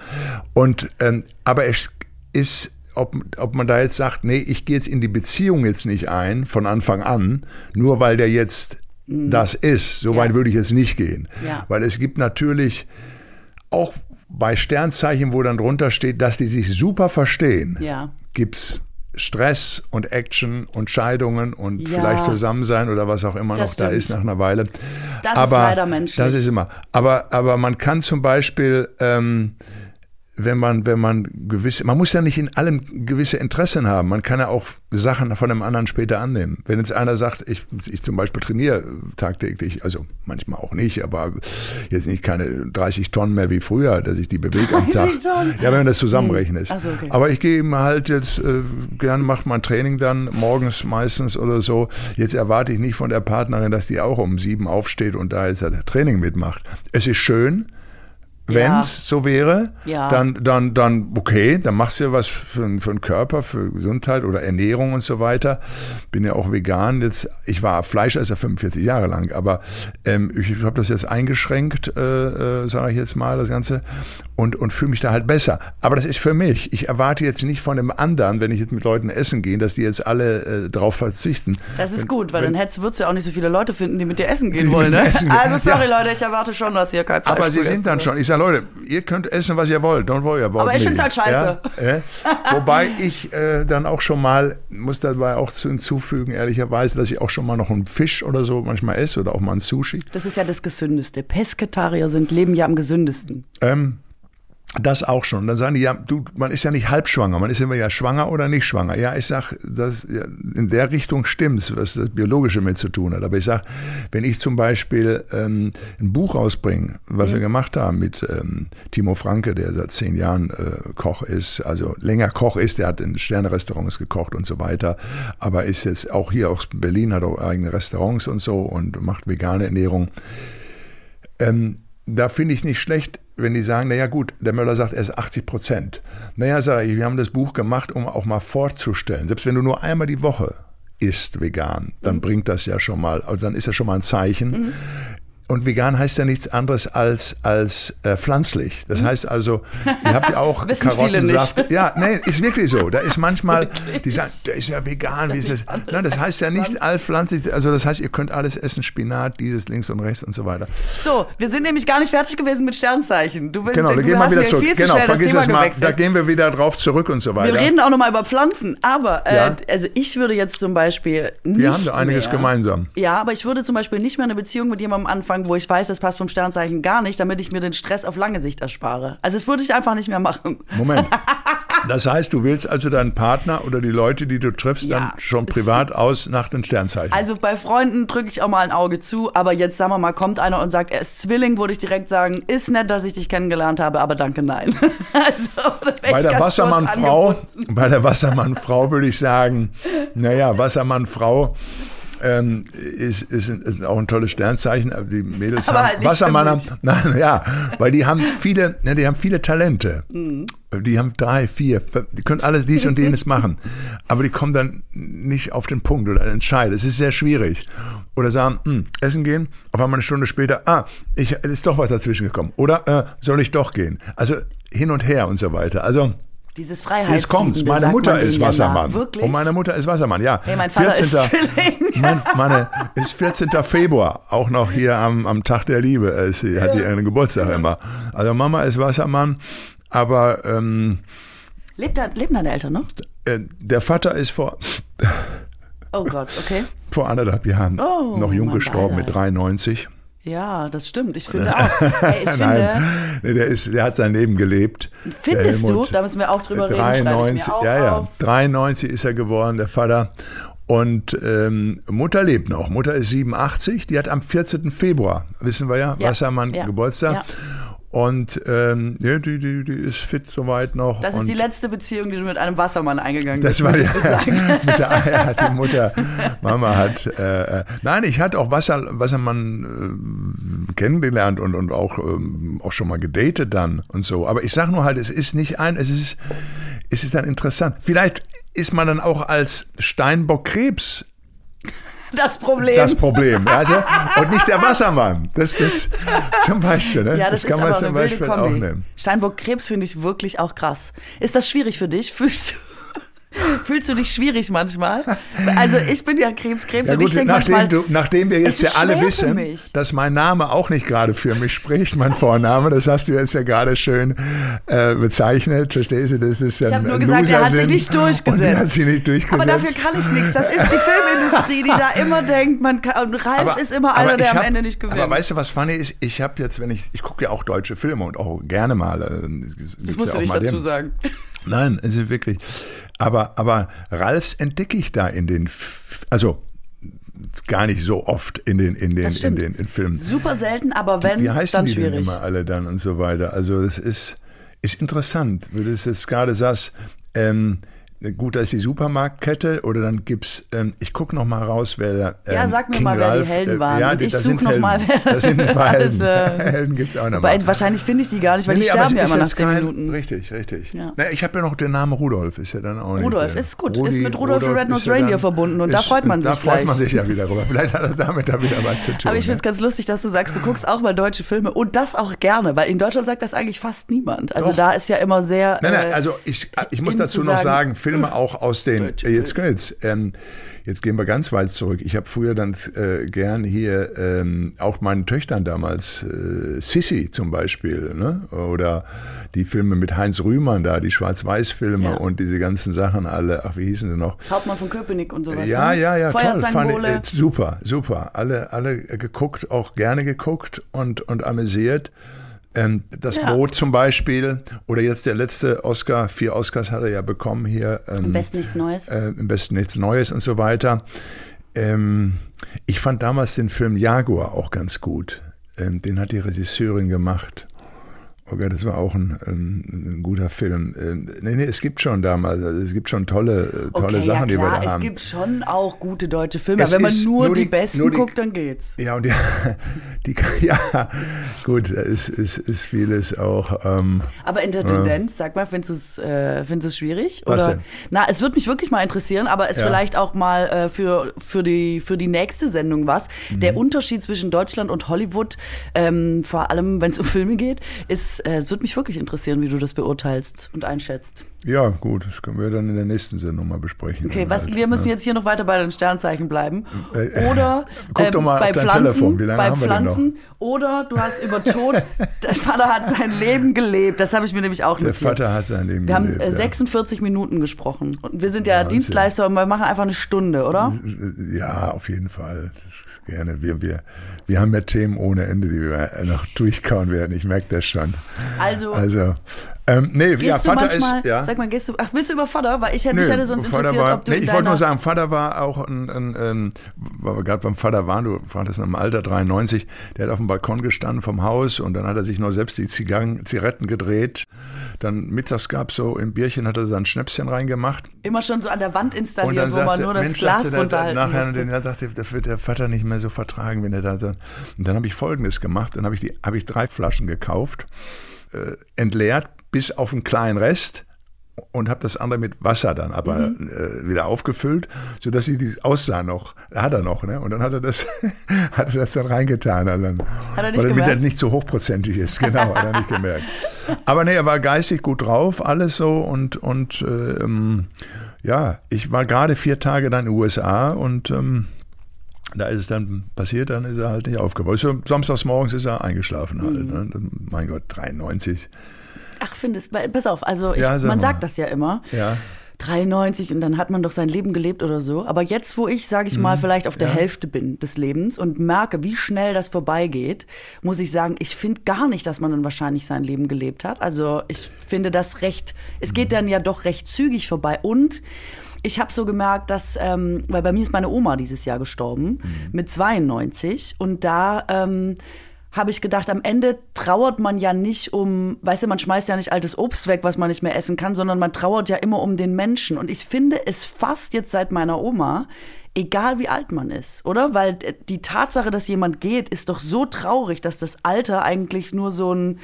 Und, ähm, aber es ist ob, ob man da jetzt sagt, nee, ich gehe jetzt in die Beziehung jetzt nicht ein von Anfang an, nur weil der jetzt das ist. So Mhm. Ja. weit würde ich jetzt nicht gehen. Ja. Weil es gibt natürlich auch bei Sternzeichen, wo dann drunter steht, dass die sich super verstehen, Ja. gibt's Stress und Action und Scheidungen und Ja. vielleicht zusammen sein oder was auch immer Das noch da stimmt. ist nach einer Weile. Das ist aber leider menschlich. Das ist immer. Aber, aber man kann zum Beispiel, ähm, wenn man, wenn man gewisse, man muss ja nicht in allem gewisse Interessen haben. Man kann ja auch Sachen von einem anderen später annehmen. Wenn jetzt einer sagt, ich, ich zum Beispiel trainiere tagtäglich, also manchmal auch nicht, aber jetzt nicht keine 30 Tonnen mehr wie früher, dass ich die bewege am Tag. Tonnen. Ja, wenn man das zusammenrechnet. Hm. So, okay. Aber ich gehe halt jetzt äh, gerne macht mein Training dann morgens meistens oder so. Jetzt erwarte ich nicht von der Partnerin, dass die auch um sieben aufsteht und da jetzt ein Training mitmacht. Es ist schön, wenn es ja. so wäre, ja. dann, dann, dann okay, dann machst du ja was für, für den Körper, für Gesundheit oder Ernährung und so weiter. Bin ja auch vegan. Jetzt, ich war Fleischesser 45 Jahre lang, aber ähm, ich habe das jetzt eingeschränkt, äh, äh, sage ich jetzt mal, das Ganze und, und fühle mich da halt besser. Aber das ist für mich. Ich erwarte jetzt nicht von einem anderen, wenn ich jetzt mit Leuten essen gehe, dass die jetzt alle äh, drauf verzichten. Das ist wenn, gut, weil wenn, dann würdest du ja auch nicht so viele Leute finden, die mit dir essen gehen wollen. Ne? Essen also sorry ja. Leute, ich erwarte schon, dass ihr kein Fleisch Aber sie sind dann schon. Ich sage, Leute, ihr könnt essen, was ihr wollt. Don't worry about Aber ich finde es halt scheiße. Ja? Wobei ich äh, dann auch schon mal, muss dabei auch hinzufügen, ehrlicherweise, dass ich auch schon mal noch einen Fisch oder so manchmal esse oder auch mal ein Sushi. Das ist ja das Gesündeste. Pesketarier sind, leben ja am gesündesten. Ähm, das auch schon. Dann sagen die, ja, du, man ist ja nicht halbschwanger, man ist immer ja schwanger oder nicht schwanger. Ja, ich sag, das, ja, in der Richtung stimmt's, was das Biologische mit zu tun hat. Aber ich sag, wenn ich zum Beispiel ähm, ein Buch rausbringe, was mhm. wir gemacht haben mit ähm, Timo Franke, der seit zehn Jahren äh, Koch ist, also länger Koch ist, der hat in Sternerestaurants gekocht und so weiter, aber ist jetzt auch hier aus Berlin, hat auch eigene Restaurants und so und macht vegane Ernährung. Ähm, da finde ich es nicht schlecht, wenn die sagen, naja gut, der Möller sagt, er ist 80 Prozent. Naja, sage ich, wir haben das Buch gemacht, um auch mal vorzustellen. Selbst wenn du nur einmal die Woche isst vegan, dann mhm. bringt das ja schon mal, also dann ist das schon mal ein Zeichen. Mhm. Und vegan heißt ja nichts anderes als, als äh, pflanzlich. Das hm? heißt also, ihr habt ja auch Karottensaft. Ja, nee, ist wirklich so. Da ist manchmal, die sagen, der ist ja vegan. Wie ist das? Nein, das heißt ja nicht allpflanzlich. Also das heißt, ihr könnt alles essen, Spinat, dieses links und rechts und so weiter. So, wir sind nämlich gar nicht fertig gewesen mit Sternzeichen. Du willst, genau, da gehen wir wieder zurück. Genau, vergiss das mal. Da gehen wir wieder drauf zurück und so weiter. Wir reden auch nochmal über Pflanzen. Aber, äh, ja. also ich würde jetzt zum Beispiel nicht Wir haben da einiges mehr, gemeinsam. Ja, aber ich würde zum Beispiel nicht mehr eine Beziehung mit jemandem anfangen, anfangen, wo ich weiß, das passt vom Sternzeichen gar nicht, damit ich mir den Stress auf lange Sicht erspare. Also das würde ich einfach nicht mehr machen. Moment. Das heißt, du willst also deinen Partner oder die Leute, die du triffst, ja, dann schon privat aus nach den Sternzeichen? Also bei Freunden drücke ich auch mal ein Auge zu, aber jetzt sagen wir mal, kommt einer und sagt, er ist Zwilling, würde ich direkt sagen, ist nett, dass ich dich kennengelernt habe, aber danke, nein. also, bei der Wassermann-Frau, bei der Wassermann-Frau würde ich sagen, naja, Wassermann-Frau ähm, ist, ist, ist, auch ein tolles Sternzeichen. Die Mädels aber haben halt Wassermann haben, nein, ja, weil die haben viele, ne, die haben viele Talente. Mhm. Die haben drei, vier, die können alles dies und jenes machen. Aber die kommen dann nicht auf den Punkt oder entscheiden. Es ist sehr schwierig. Oder sagen, hm, essen gehen, auf einmal eine Stunde später, ah, ich, ist doch was dazwischen gekommen. Oder äh, soll ich doch gehen? Also hin und her und so weiter. Also dieses Freiheits Jetzt kommt's. Meine Mutter ist Wassermann. Wirklich? Und meine Mutter ist Wassermann, ja. Hey, mein Vater 14. ist mein, meine ist 14. Februar, auch noch hier am, am Tag der Liebe. Äh, sie ja. hat ihren Geburtstag immer. Also Mama ist Wassermann, aber ähm, lebt, da, leben deine Eltern noch? Äh, der Vater ist vor Oh Gott, okay. Vor anderthalb Jahren oh, noch jung gestorben mit 93. Ja, das stimmt. Ich finde auch. Hey, ich Nein, finde, der, ist, der hat sein Leben gelebt. Findest du? Da müssen wir auch drüber 93, reden. ja, ja. 93 ist er geworden, der Vater. Und ähm, Mutter lebt noch. Mutter ist 87. Die hat am 14. Februar, wissen wir ja, ja Wassermann ja. Geburtstag. Ja. Und ähm, ja, die, die, die ist fit soweit noch. Das ist die letzte Beziehung, die du mit einem Wassermann eingegangen bist. Das war ja, mit der, ja, die Mutter, Mama hat. Äh, äh, nein, ich hatte auch Wasser, Wassermann äh, kennengelernt und, und auch, ähm, auch schon mal gedatet dann und so. Aber ich sage nur halt, es ist nicht ein, es ist, es ist dann interessant. Vielleicht ist man dann auch als Steinbock Krebs das Problem. Das Problem. Also, und nicht der Wassermann. Das ist zum Beispiel. Ne? Ja, das, das kann man zum Beispiel Kombi. auch nehmen. Steinbock Krebs finde ich wirklich auch krass. Ist das schwierig für dich? Fühlst du, Fühlst du dich schwierig manchmal? Also ich bin ja Krebskrebs Ja und gut, ich denke nachdem, manchmal, du, nachdem wir jetzt ja alle wissen, dass mein Name auch nicht gerade für mich spricht, mein Vorname, das hast du jetzt ja gerade schön äh, bezeichnet, verstehst du? Das ist ja Ich hab ein nur gesagt, er hat sich nicht durchgesetzt. Hat sich nicht durchgesetzt. aber dafür kann ich nichts. Das ist die Filmindustrie, die da immer denkt, man kann, und Ralf ist immer einer, aber der ich am hab- Ende nicht gewinnt. Aber weißt du, was funny ist? Ich habe jetzt, wenn ich, ich gucke ja auch deutsche Filme und auch gerne mal. äh, das musst ja du nicht dazu sagen. Nein, es ist wirklich. Aber, aber Ralfs entdecke ich da in den, also gar nicht so oft in den, in den, in den in Filmen. Super selten, aber wenn, Wie heißen dann die schwierig. denn immer alle dann und so weiter? Also das ist, ist interessant, wie du es jetzt gerade sagst. Ähm, gut, da ist die Supermarktkette oder dann gibt's, ähm, ich gucke noch mal raus, wer da. Ähm, Ja, sag mir King mal, wer die Ralph, Helden äh, waren. Ja, Und die, ich das such sind noch Helden. mal, wer- Das sind ein paar alles, Helden. äh, Helden gibt's auch noch mal. wahrscheinlich finde ich die gar nicht, weil die Nee, aber sterben ja immer nach ist zehn Minuten. Richtig, richtig. Ja. Na, ich habe ja noch den Namen Rudolf, ist ja dann auch Rudolf nicht. äh, ist gut, ist mit Rudolf Red-Nosed ist ja Reindeer verbunden und da freut man Da sich freut gleich. man sich ja wieder drüber. Vielleicht hat er damit da wieder was zu tun. Aber ich finde es ganz lustig, dass du sagst, du guckst auch mal deutsche Filme und das auch gerne, weil in Deutschland sagt das eigentlich fast niemand. Also da ist ja immer sehr. Nein, nein, äh, also ich, muss dazu zu noch sagen, Filme auch aus den, äh, jetzt kommt's, ähm, jetzt gehen wir ganz weit zurück. Ich habe früher dann äh, gern hier ähm, auch meinen Töchtern damals, äh, Sissy zum Beispiel, ne? oder die Filme mit Heinz Rühmann da, die Schwarz-Weiß-Filme Ja. und diese ganzen Sachen alle, ach, wie hießen sie noch? Hauptmann von Köpenick und sowas. Ja, ne? ja, ja, toll. Fand äh, super, super. Alle, alle geguckt, auch gerne geguckt und, und amüsiert. Ähm, das Ja. Boot zum Beispiel, oder jetzt der letzte Oscar, vier Oscars hat er ja bekommen hier. Ähm, Am besten nichts Neues. äh, Im besten nichts Neues und so weiter. Ähm, ich fand damals den Film Jaguar auch ganz gut. Ähm, den hat die Regisseurin gemacht. Gott, das war auch ein, ein, ein guter Film. Ähm, nee, nee, es gibt schon damals, also es gibt schon tolle, äh, tolle okay, Sachen, ja, die wir da es haben. gibt schon auch gute deutsche Filme. Es Wenn man nur, nur die, die- besten nur die- guckt, dann geht's. Ja, und die, die ja, gut, da ist, ist, ist vieles auch. Ähm, Aber in der Tendenz, sag mal, findest du es äh, findest schwierig? Was Oder? denn? Na, es würde mich wirklich mal interessieren, aber es Ja. vielleicht auch mal äh, für, für, die, für die nächste Sendung was. Der Mhm. Unterschied zwischen Deutschland und Hollywood, ähm, vor allem wenn es um Filme geht, ist, äh, es würde mich wirklich interessieren, wie du das beurteilst und einschätzt. ja, gut, das können wir dann in der nächsten Sendung mal besprechen. Okay, was, halt, wir müssen ne? jetzt hier noch weiter bei den Sternzeichen bleiben. Äh, Oder guck ähm, bei Pflanzen, bei haben wir. Oder du hast über Tod, dein Vater hat sein Leben gelebt. Das habe ich mir nämlich auch Der notiert. Vater hat sein Leben Wir haben gelebt. äh, ja. 46 Minuten gesprochen. Und wir sind ja Wahnsinn. Dienstleister und wir machen einfach eine Stunde, oder? Ja, auf jeden Fall. Gerne. Wir, wir, wir haben ja Themen ohne Ende, die wir noch durchkauen werden. Ich merke das schon. Also, Also, ähm, nee, gehst ja, Vater manchmal, ist, ja. sag mal, gehst du, ach, willst du über Vater? Weil ich hätte, mich Nö, hätte sonst Vater interessiert, war, ob du nee, ich wollte nur sagen, Vater war auch ein, ein, ein weil wir gerade beim Vater waren, du fragtest dem Alter 93, der hat auf dem Balkon gestanden vom Haus und dann hat er sich noch selbst die Zigarren, Zigaretten gedreht. Dann mittags gab so im Bierchen hat er sein Schnäpschen reingemacht. immer schon so an der Wand Und installiert, dann wo man nur das Mensch, Glas runterhalten nachher, musste. den, da dachte, das wird der Vater nicht mehr so vertragen, wenn er da. Und dann habe ich Folgendes gemacht, dann habe ich, die- habe ich drei Flaschen gekauft, äh, entleert bis auf einen kleinen Rest und habe das andere mit Wasser dann aber Mhm. äh, wieder aufgefüllt, sodass sie die aussah noch. Hat er noch, ne? Und dann hat er das, hat er das dann reingetan. Also dann, Hat er nicht weil damit er gemerkt? nicht so hochprozentig ist, genau, hat er nicht gemerkt. Aber nee, er war geistig gut drauf, alles so und, und ähm, ja, ich war gerade vier Tage dann in den USA und ähm, da ist es dann passiert, dann ist er halt nicht aufgewacht. So, samstags morgens ist er eingeschlafen halt. Mhm. Ne? Mein Gott, 93. Ach, findest, pass auf, also ich, Ja, man mal. sagt das ja immer. Ja. 93 und dann hat man doch sein Leben gelebt oder so. Aber jetzt, wo ich, sage ich mal, vielleicht auf der Mhm. Ja. Hälfte bin des Lebens und merke, wie schnell das vorbeigeht, muss ich sagen, ich finde gar nicht, dass man dann wahrscheinlich sein Leben gelebt hat. Also ich finde das recht, es geht dann ja doch recht zügig vorbei. Und ich habe so gemerkt, dass, ähm, weil bei mir ist meine Oma dieses Jahr gestorben mit 92 und da ähm, habe ich gedacht, am Ende trauert man ja nicht um, weißt du, man schmeißt ja nicht altes Obst weg, was man nicht mehr essen kann, sondern man trauert ja immer um den Menschen. Und ich finde es fast jetzt seit meiner Oma egal wie alt man ist, oder? Weil die Tatsache, dass jemand geht, ist doch so traurig, dass das Alter eigentlich nur so ein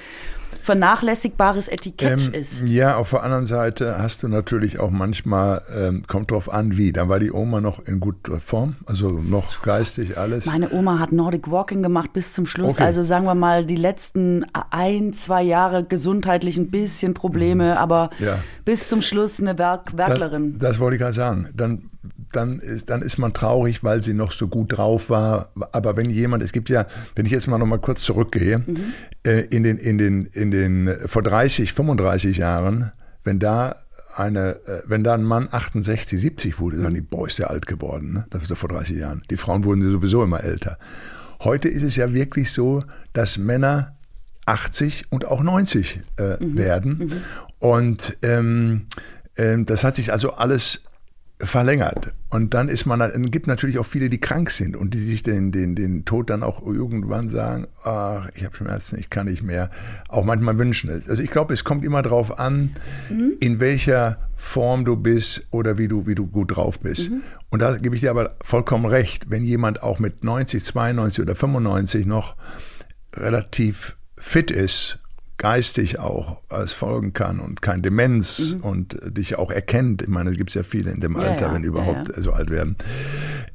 vernachlässigbares Etikett ähm, ist. Ja, auf der anderen Seite hast du natürlich auch manchmal, ähm, kommt drauf an, wie. Dann war die Oma noch in guter Form, also noch so. geistig alles. Meine Oma hat Nordic Walking gemacht bis zum Schluss. Okay. Also sagen wir mal, die letzten ein, zwei Jahre gesundheitlich ein bisschen Probleme, mhm. aber ja. bis zum Schluss eine Werk Werklerin. Das, das wollte ich gerade sagen. Dann dann ist, dann ist man traurig, weil sie noch so gut drauf war. Aber wenn jemand, es gibt ja, wenn ich jetzt mal noch mal kurz zurückgehe, mhm. äh, in den, in den, in den, vor 30, 35 Jahren, wenn da eine, äh, wenn da ein Mann 68, 70 wurde, dann die Boy ist ja alt geworden, ne? das ist doch vor 30 Jahren. Die Frauen wurden sowieso immer älter. Heute ist es ja wirklich so, dass Männer 80 und auch 90 äh, mhm. werden. Mhm. Und ähm, ähm, das hat sich also alles verlängert. Und dann ist man, dann gibt natürlich auch viele, die krank sind und die sich den, den, den Tod dann auch irgendwann sagen, ach, ich habe Schmerzen, ich kann nicht mehr. Auch manchmal wünschen es. Also ich glaube, es kommt immer darauf an, mhm. in welcher Form du bist oder wie du, wie du gut drauf bist. Mhm. Und da gebe ich dir aber vollkommen recht, wenn jemand auch mit 90, 92 oder 95 noch relativ fit ist geistig auch als folgen kann und kein Demenz mhm. und dich auch erkennt, ich meine, es gibt ja viele in dem Alter, ja, ja, wenn überhaupt ja, so alt werden,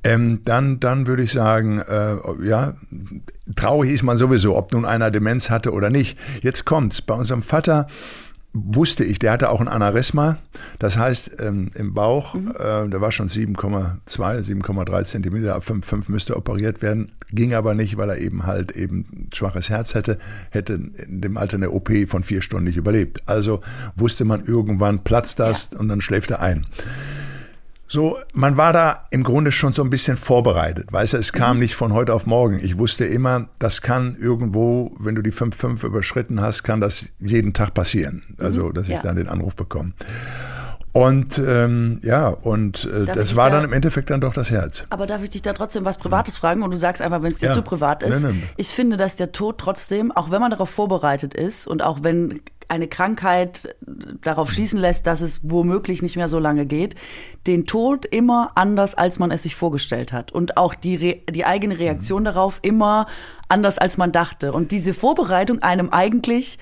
ähm, dann, dann würde ich sagen, äh, ja, traurig ist man sowieso, ob nun einer Demenz hatte oder nicht. Jetzt kommt's, bei unserem Vater wusste ich, der hatte auch ein Aneurysma, das heißt ähm, im Bauch, mhm. äh, der war schon 7,2, 7,3 Zentimeter, ab 5,5 müsste operiert werden, ging aber nicht, weil er eben halt eben schwaches Herz hätte, hätte in dem Alter eine OP von vier Stunden nicht überlebt. Also wusste man irgendwann platzt das ja. und dann schläft er ein. So, man war da im Grunde schon so ein bisschen vorbereitet. Weißt du, es kam mhm. nicht von heute auf morgen. Ich wusste immer, das kann irgendwo, wenn du die 5-5 überschritten hast, kann das jeden Tag passieren. Also, mhm. dass ich ja. dann den Anruf bekomme. Und ähm, ja, und äh, das war da, dann im Endeffekt dann doch das Herz. Aber darf ich dich da trotzdem was Privates mhm. fragen? Und du sagst einfach, wenn es dir ja. zu privat ist. Nee, nee. Ich finde, dass der Tod trotzdem, auch wenn man darauf vorbereitet ist und auch wenn eine Krankheit darauf schließen lässt, dass es womöglich nicht mehr so lange geht, den Tod immer anders, als man es sich vorgestellt hat. Und auch die, Re die eigene Reaktion mhm. darauf immer anders, als man dachte. Und diese Vorbereitung einem eigentlich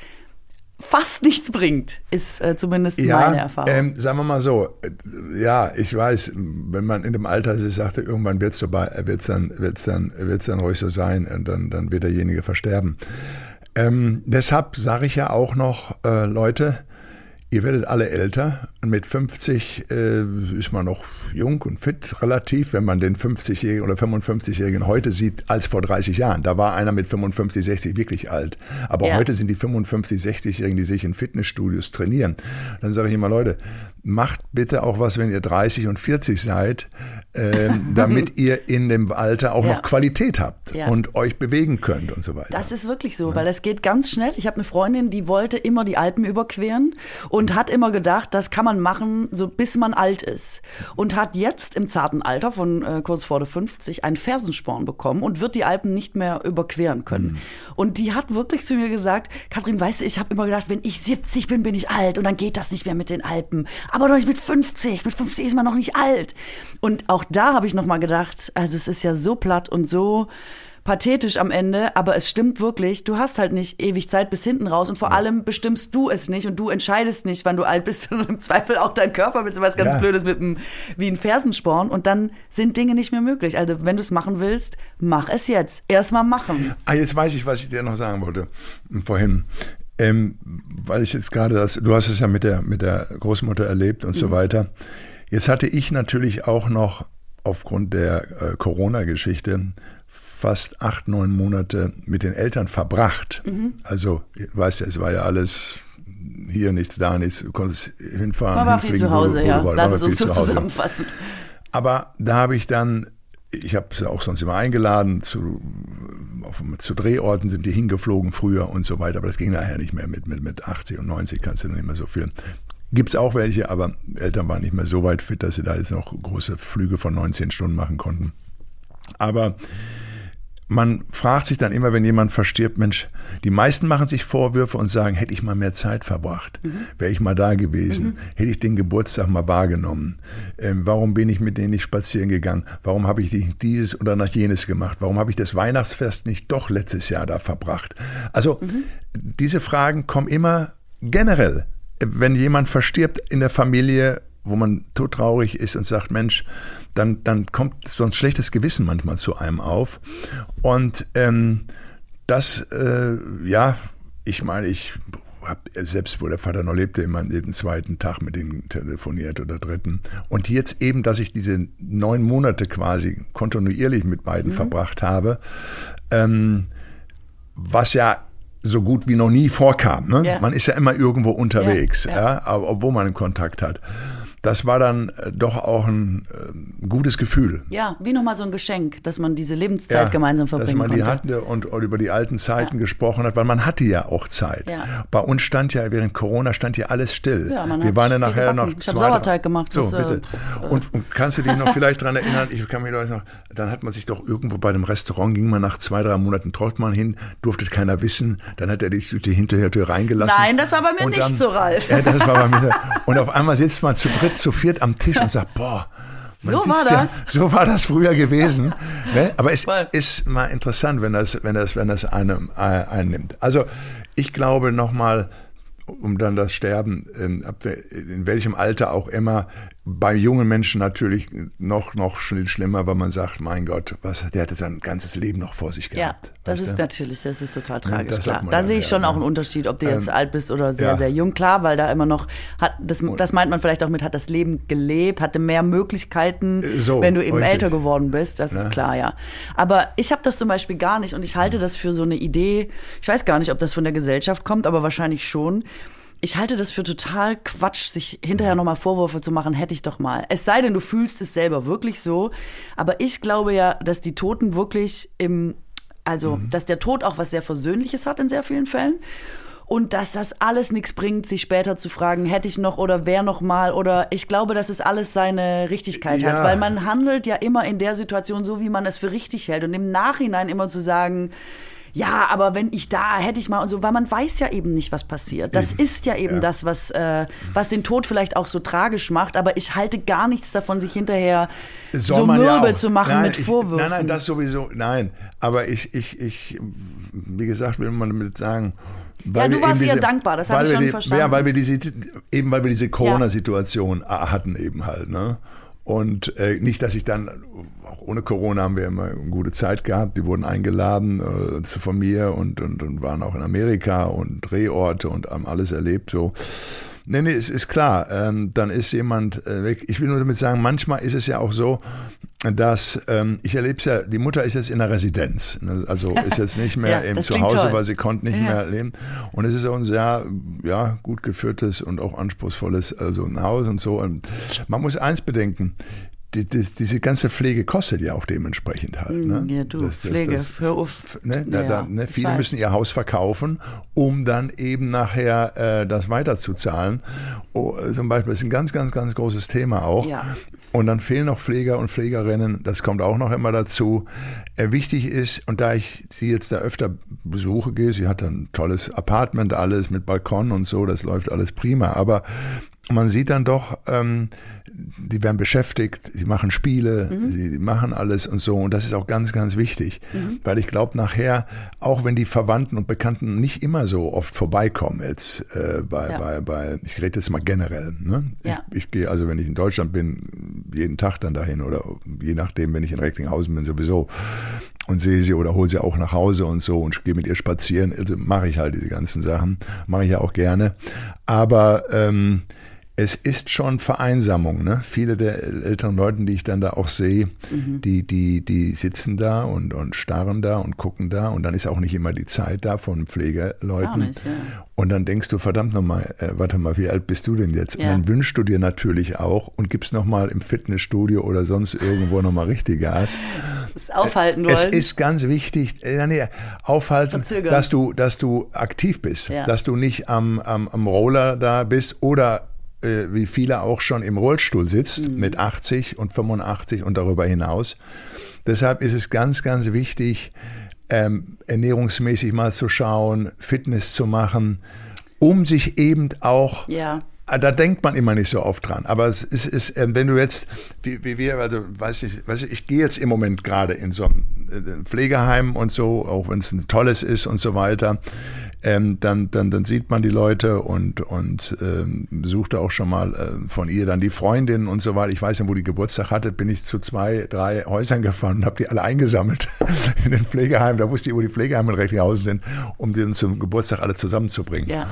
fast nichts bringt, ist äh, zumindest ja, meine Erfahrung. Ähm, sagen wir mal so, äh, ja, ich weiß, wenn man in dem Alter ist, sagte, irgendwann wird es so, wird's dann, wird's dann, wird's dann ruhig so sein und dann, dann wird derjenige versterben. Ähm, deshalb sage ich ja auch noch, äh, Leute, ihr werdet alle älter. Mit 50 äh, ist man noch jung und fit relativ, wenn man den 50-Jährigen oder 55-Jährigen heute sieht, als vor 30 Jahren. Da war einer mit 55, 60 wirklich alt. Aber ja. heute sind die 55, 60-Jährigen, die sich in Fitnessstudios trainieren. Dann sage ich immer, Leute, macht bitte auch was, wenn ihr 30 und 40 seid, äh, damit ihr in dem Alter auch ja. noch Qualität habt ja. und euch bewegen könnt und so weiter. Das ist wirklich so, ja. weil es geht ganz schnell. Ich habe eine Freundin, die wollte immer die Alpen überqueren und hat immer gedacht, das kann man machen, so bis man alt ist. Und hat jetzt im zarten Alter von äh, kurz vor der 50 einen Fersensporn bekommen und wird die Alpen nicht mehr überqueren können. Mhm. Und die hat wirklich zu mir gesagt, Kathrin, weißt du, ich habe immer gedacht, wenn ich 70 bin, bin ich alt und dann geht das nicht mehr mit den Alpen aber doch nicht mit 50. Mit 50 ist man noch nicht alt. Und auch da habe ich noch mal gedacht, also es ist ja so platt und so pathetisch am Ende, aber es stimmt wirklich. Du hast halt nicht ewig Zeit bis hinten raus und vor ja. allem bestimmst du es nicht und du entscheidest nicht, wann du alt bist und im Zweifel auch dein Körper mit so was ganz ja. Blödes mit einem, wie ein Fersensporn und dann sind Dinge nicht mehr möglich. Also wenn du es machen willst, mach es jetzt. Erstmal machen. Ah, jetzt weiß ich, was ich dir noch sagen wollte vorhin. Ähm, weil ich jetzt gerade das, du hast es ja mit der, mit der Großmutter erlebt und mhm. so weiter. Jetzt hatte ich natürlich auch noch aufgrund der äh, Corona-Geschichte fast acht, neun Monate mit den Eltern verbracht. Mhm. Also, weißt du, es war ja alles hier nichts, da nichts, du konntest hinfahren. Man war viel zu Hause, ja. Lass es uns so zusammenfassen. Aber da habe ich dann ich habe sie auch sonst immer eingeladen, zu, auf, zu Drehorten sind die hingeflogen früher und so weiter, aber das ging nachher nicht mehr. Mit, mit, mit 80 und 90 kannst du nicht mehr so viel. Gibt es auch welche, aber Eltern waren nicht mehr so weit fit, dass sie da jetzt noch große Flüge von 19 Stunden machen konnten. Aber man fragt sich dann immer, wenn jemand verstirbt, Mensch, die meisten machen sich Vorwürfe und sagen, hätte ich mal mehr Zeit verbracht, mhm. wäre ich mal da gewesen, mhm. hätte ich den Geburtstag mal wahrgenommen, ähm, warum bin ich mit denen nicht spazieren gegangen, warum habe ich dieses oder nach jenes gemacht, warum habe ich das Weihnachtsfest nicht doch letztes Jahr da verbracht. Also mhm. diese Fragen kommen immer generell, wenn jemand verstirbt in der Familie, wo man todtraurig ist und sagt, Mensch, dann, dann kommt so ein schlechtes Gewissen manchmal zu einem auf. Und ähm, das, äh, ja, ich meine, ich habe selbst, wo der Vater noch lebte, immer jeden zweiten Tag mit ihm telefoniert oder dritten. Und jetzt eben, dass ich diese neun Monate quasi kontinuierlich mit beiden mhm. verbracht habe, ähm, was ja so gut wie noch nie vorkam. Ne? Ja. Man ist ja immer irgendwo unterwegs, ja, ja. obwohl man einen Kontakt hat das war dann äh, doch auch ein äh, gutes Gefühl. Ja, wie nochmal so ein Geschenk, dass man diese Lebenszeit ja, gemeinsam verbringen konnte. Dass man die hatte und, und, über die alten Zeiten ja. gesprochen hat, weil man hatte ja auch Zeit. Ja. Bei uns stand ja, während Corona stand ja alles still. Ja, man Wir waren ja nachher noch Ich habe Sauerteig gemacht. So, das, bitte. Äh, und, und, kannst du dich noch vielleicht daran erinnern, ich kann mich noch, dann hat man sich doch irgendwo bei dem Restaurant, ging man nach zwei, drei Monaten mal hin, durfte keiner wissen, dann hat er die Tüte hinterher reingelassen. Nein, das war bei mir nicht dann, so, Ralf. Ja, das war bei mir. Und auf einmal sitzt man zu dritt, zu viert am Tisch und sagt, boah, so war das. Ja, so war das früher gewesen. ne? Aber es Voll. ist mal interessant, wenn das, wenn das, wenn das einem äh, einnimmt. Also ich glaube nochmal, um dann das Sterben, in, in welchem Alter auch immer, bei jungen Menschen natürlich noch, noch schlimmer, weil man sagt, mein Gott, was, der hatte sein ganzes Leben noch vor sich gehabt. Ja, das ist du? natürlich, das ist total tragisch, ja, klar. Da sehe ich schon ja, auch einen Unterschied, ob du jetzt ähm, alt bist oder sehr, ja. sehr jung. Klar, weil da immer noch, hat, das, das meint man vielleicht auch mit, hat das Leben gelebt, hatte mehr Möglichkeiten, äh, so, wenn du eben richtig. älter geworden bist, das ist klar, ja. Aber ich habe das zum Beispiel gar nicht und ich halte das für so eine Idee, ich weiß gar nicht, ob das von der Gesellschaft kommt, aber wahrscheinlich schon, ich halte das für total Quatsch, sich hinterher nochmal Vorwürfe zu machen, hätte ich doch mal. Es sei denn, du fühlst es selber wirklich so. Aber ich glaube ja, dass die Toten wirklich im, also, mhm. dass der Tod auch was sehr Versöhnliches hat in sehr vielen Fällen. Und dass das alles nichts bringt, sich später zu fragen, hätte ich noch oder wer noch mal oder ich glaube, dass es alles seine Richtigkeit ja. hat, weil man handelt ja immer in der Situation so, wie man es für richtig hält und im Nachhinein immer zu sagen, ja, aber wenn ich da hätte ich mal und so, weil man weiß ja eben nicht, was passiert. Das eben. ist ja eben ja. das, was, äh, was den Tod vielleicht auch so tragisch macht, aber ich halte gar nichts davon, sich hinterher Soll so mürbe ja zu machen nein, mit Vorwürfen. Ich, nein, nein, das sowieso, nein. Aber ich, ich, ich, wie gesagt, will man damit sagen, ja, du warst ihr dankbar, das habe ich schon die, verstanden. Ja, weil wir diese, eben weil wir diese Corona-Situation ja. hatten eben halt, ne? Und äh, nicht, dass ich dann, auch ohne Corona haben wir immer eine gute Zeit gehabt. Die wurden eingeladen äh, von mir und, und, und waren auch in Amerika und Drehorte und haben alles erlebt so. Nee, nee, es ist klar. Ähm, dann ist jemand äh, weg. Ich will nur damit sagen, manchmal ist es ja auch so, dass ähm, ich erlebe es ja, die Mutter ist jetzt in der Residenz. Ne? Also ist jetzt nicht mehr ja, eben zu Hause, toll. weil sie konnte nicht ja. mehr leben. Und es ist auch ein sehr ja, gut geführtes und auch anspruchsvolles also ein Haus und so. Und man muss eins bedenken, die, die, diese ganze Pflege kostet ja auch dementsprechend halt. Ne? Ja, du, das, das, Pflege, das, hör auf. Ne, ja, da, ne, viele müssen ihr Haus verkaufen, um dann eben nachher äh, das weiterzuzahlen. Oh, zum Beispiel ist ein ganz, ganz, ganz großes Thema auch. Ja. Und dann fehlen noch Pfleger und Pflegerinnen, das kommt auch noch immer dazu. Äh, wichtig ist, und da ich sie jetzt da öfter besuche gehe, sie hat ein tolles Apartment, alles mit Balkon und so, das läuft alles prima, aber man sieht dann doch, ähm, die werden beschäftigt, sie machen Spiele, mhm. sie machen alles und so. Und das ist auch ganz, ganz wichtig, mhm. weil ich glaube, nachher, auch wenn die Verwandten und Bekannten nicht immer so oft vorbeikommen, jetzt äh, bei, ja. bei, bei, ich rede jetzt mal generell. Ne? Ja. Ich, ich gehe also, wenn ich in Deutschland bin, jeden Tag dann dahin oder je nachdem, wenn ich in Recklinghausen bin, sowieso und sehe sie oder hole sie auch nach Hause und so und gehe mit ihr spazieren. Also mache ich halt diese ganzen Sachen, mache ich ja auch gerne. Aber ähm, es ist schon Vereinsamung. Ne? Viele der älteren Leute, die ich dann da auch sehe, mhm. die, die, die sitzen da und, und starren da und gucken da und dann ist auch nicht immer die Zeit da von Pflegeleuten. Nicht, ja. Und dann denkst du, verdammt nochmal, äh, warte mal, wie alt bist du denn jetzt? Ja. Und dann wünschst du dir natürlich auch und gibst nochmal im Fitnessstudio oder sonst irgendwo nochmal richtig Gas. Das aufhalten wollen. Es ist ganz wichtig, äh, nee, aufhalten, dass du, dass du aktiv bist, ja. dass du nicht am, am, am Roller da bist oder äh, wie viele auch schon im Rollstuhl sitzt mhm. mit 80 und 85 und darüber hinaus. Deshalb ist es ganz, ganz wichtig, ähm, ernährungsmäßig mal zu schauen, Fitness zu machen, um sich eben auch Ja. Ah, Da denkt man immer nicht so oft dran. Aber es ist, ist äh, wenn du jetzt, wie, wie wir, also weiß ich, weiß ich, ich gehe jetzt im Moment gerade in so einem äh, Pflegeheim und so, auch wenn es ein tolles ist und so weiter, ähm, dann, dann, dann sieht man die Leute und, und ähm, suchte auch schon mal äh, von ihr dann die Freundin und so weiter. Ich weiß nicht, wo die Geburtstag hatte, bin ich zu zwei, drei Häusern gefahren und habe die alle eingesammelt in den Pflegeheimen. Da wusste ich, wo die Pflegeheime in Recklinghausen sind, um die dann zum Geburtstag alle zusammenzubringen. Ja.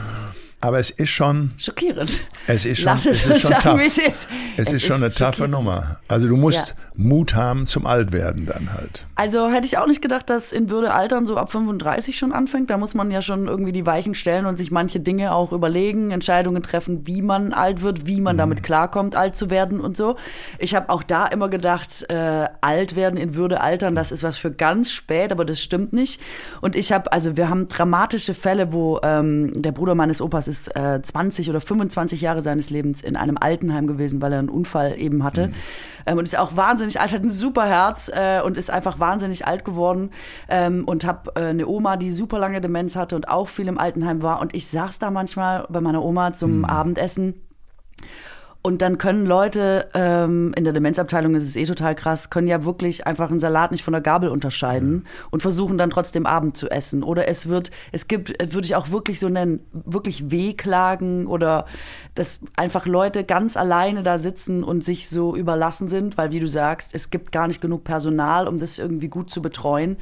Aber es ist schon, Schockierend. es ist schon, Lass es es ist schon sagen, tough. wie es ist. Es, ist schon eine taffe. Nummer. Also du musst Ja. Mut haben zum Altwerden dann halt. Also hätte ich auch nicht gedacht, dass in Würde altern so ab 35 schon anfängt. Da muss man ja schon irgendwie die Weichen stellen und sich manche Dinge auch überlegen, Entscheidungen treffen, wie man alt wird, wie man damit klarkommt, alt zu werden und so. Ich habe auch da immer gedacht, äh, alt werden in Würde altern, das ist was für ganz spät, aber das stimmt nicht. Und ich habe, also wir haben dramatische Fälle, wo ähm, der Bruder meines Opas ist äh, 20 oder 25 Jahre seines Lebens in einem Altenheim gewesen, weil er einen Unfall eben hatte. Ähm, und ist auch wahnsinnig alt, hat ein super Herz äh, und ist einfach wahnsinnig alt geworden. Ähm, und habe äh, eine Oma, die super lange Demenz hatte und auch viel im Altenheim war. Und ich saß da manchmal bei meiner Oma zum Abendessen. Und dann können Leute, ähm, in der Demenzabteilung ist es eh total krass, können ja wirklich einfach einen Salat nicht von der Gabel unterscheiden und versuchen dann trotzdem Abend zu essen. Oder es wird, es gibt, äh, würde ich auch wirklich so nennen, wirklich Wehklagen oder dass einfach Leute ganz alleine da sitzen und sich so überlassen sind, weil wie du sagst, es gibt gar nicht genug Personal, um das irgendwie gut zu betreuen.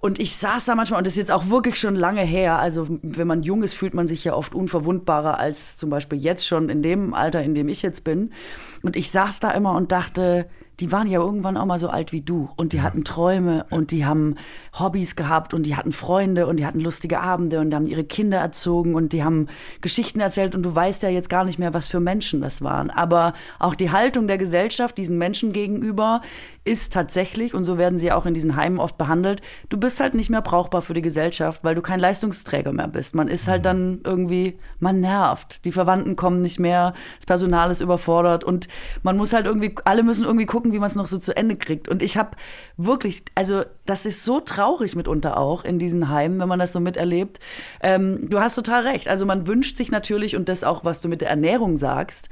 Und ich saß da manchmal, und das ist jetzt auch wirklich schon lange her. Also, wenn man jung ist, fühlt man sich ja oft unverwundbarer als zum Beispiel jetzt schon in dem Alter, in dem ich jetzt bin. Und ich saß da immer und dachte, die waren ja irgendwann auch mal so alt wie du. Und die hatten Träume und die haben Hobbys gehabt und die hatten Freunde und die hatten lustige Abende und die haben ihre Kinder erzogen und die haben Geschichten erzählt und du weißt ja jetzt gar nicht mehr, was für Menschen das waren. Aber auch die Haltung der Gesellschaft diesen Menschen gegenüber ist tatsächlich, und so werden sie auch in diesen Heimen oft behandelt, du bist halt nicht mehr brauchbar für die Gesellschaft, weil du kein Leistungsträger mehr bist. Man ist halt dann irgendwie, man nervt. Die Verwandten kommen nicht mehr, das Personal ist überfordert und man muss halt irgendwie, alle müssen irgendwie gucken, wie man es noch so zu Ende kriegt. Und ich habe wirklich, also das ist so traurig mitunter auch in diesen Heimen, wenn man das so miterlebt. Ähm, du hast total recht. Also man wünscht sich natürlich, und das auch, was du mit der Ernährung sagst,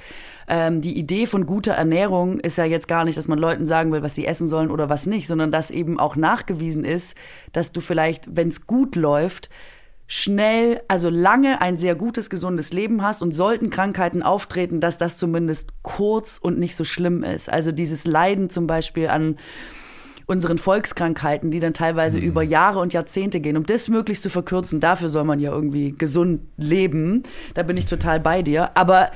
ähm, die Idee von guter Ernährung ist ja jetzt gar nicht, dass man Leuten sagen will, was sie essen sollen oder was nicht, sondern dass eben auch nachgewiesen ist, dass du vielleicht, wenn es gut läuft, schnell, also lange ein sehr gutes, gesundes Leben hast und sollten Krankheiten auftreten, dass das zumindest kurz und nicht so schlimm ist. Also dieses Leiden zum Beispiel an unseren Volkskrankheiten, die dann teilweise über Jahre und Jahrzehnte gehen, um das möglichst zu verkürzen, dafür soll man ja irgendwie gesund leben. Da bin ich total bei dir. Aber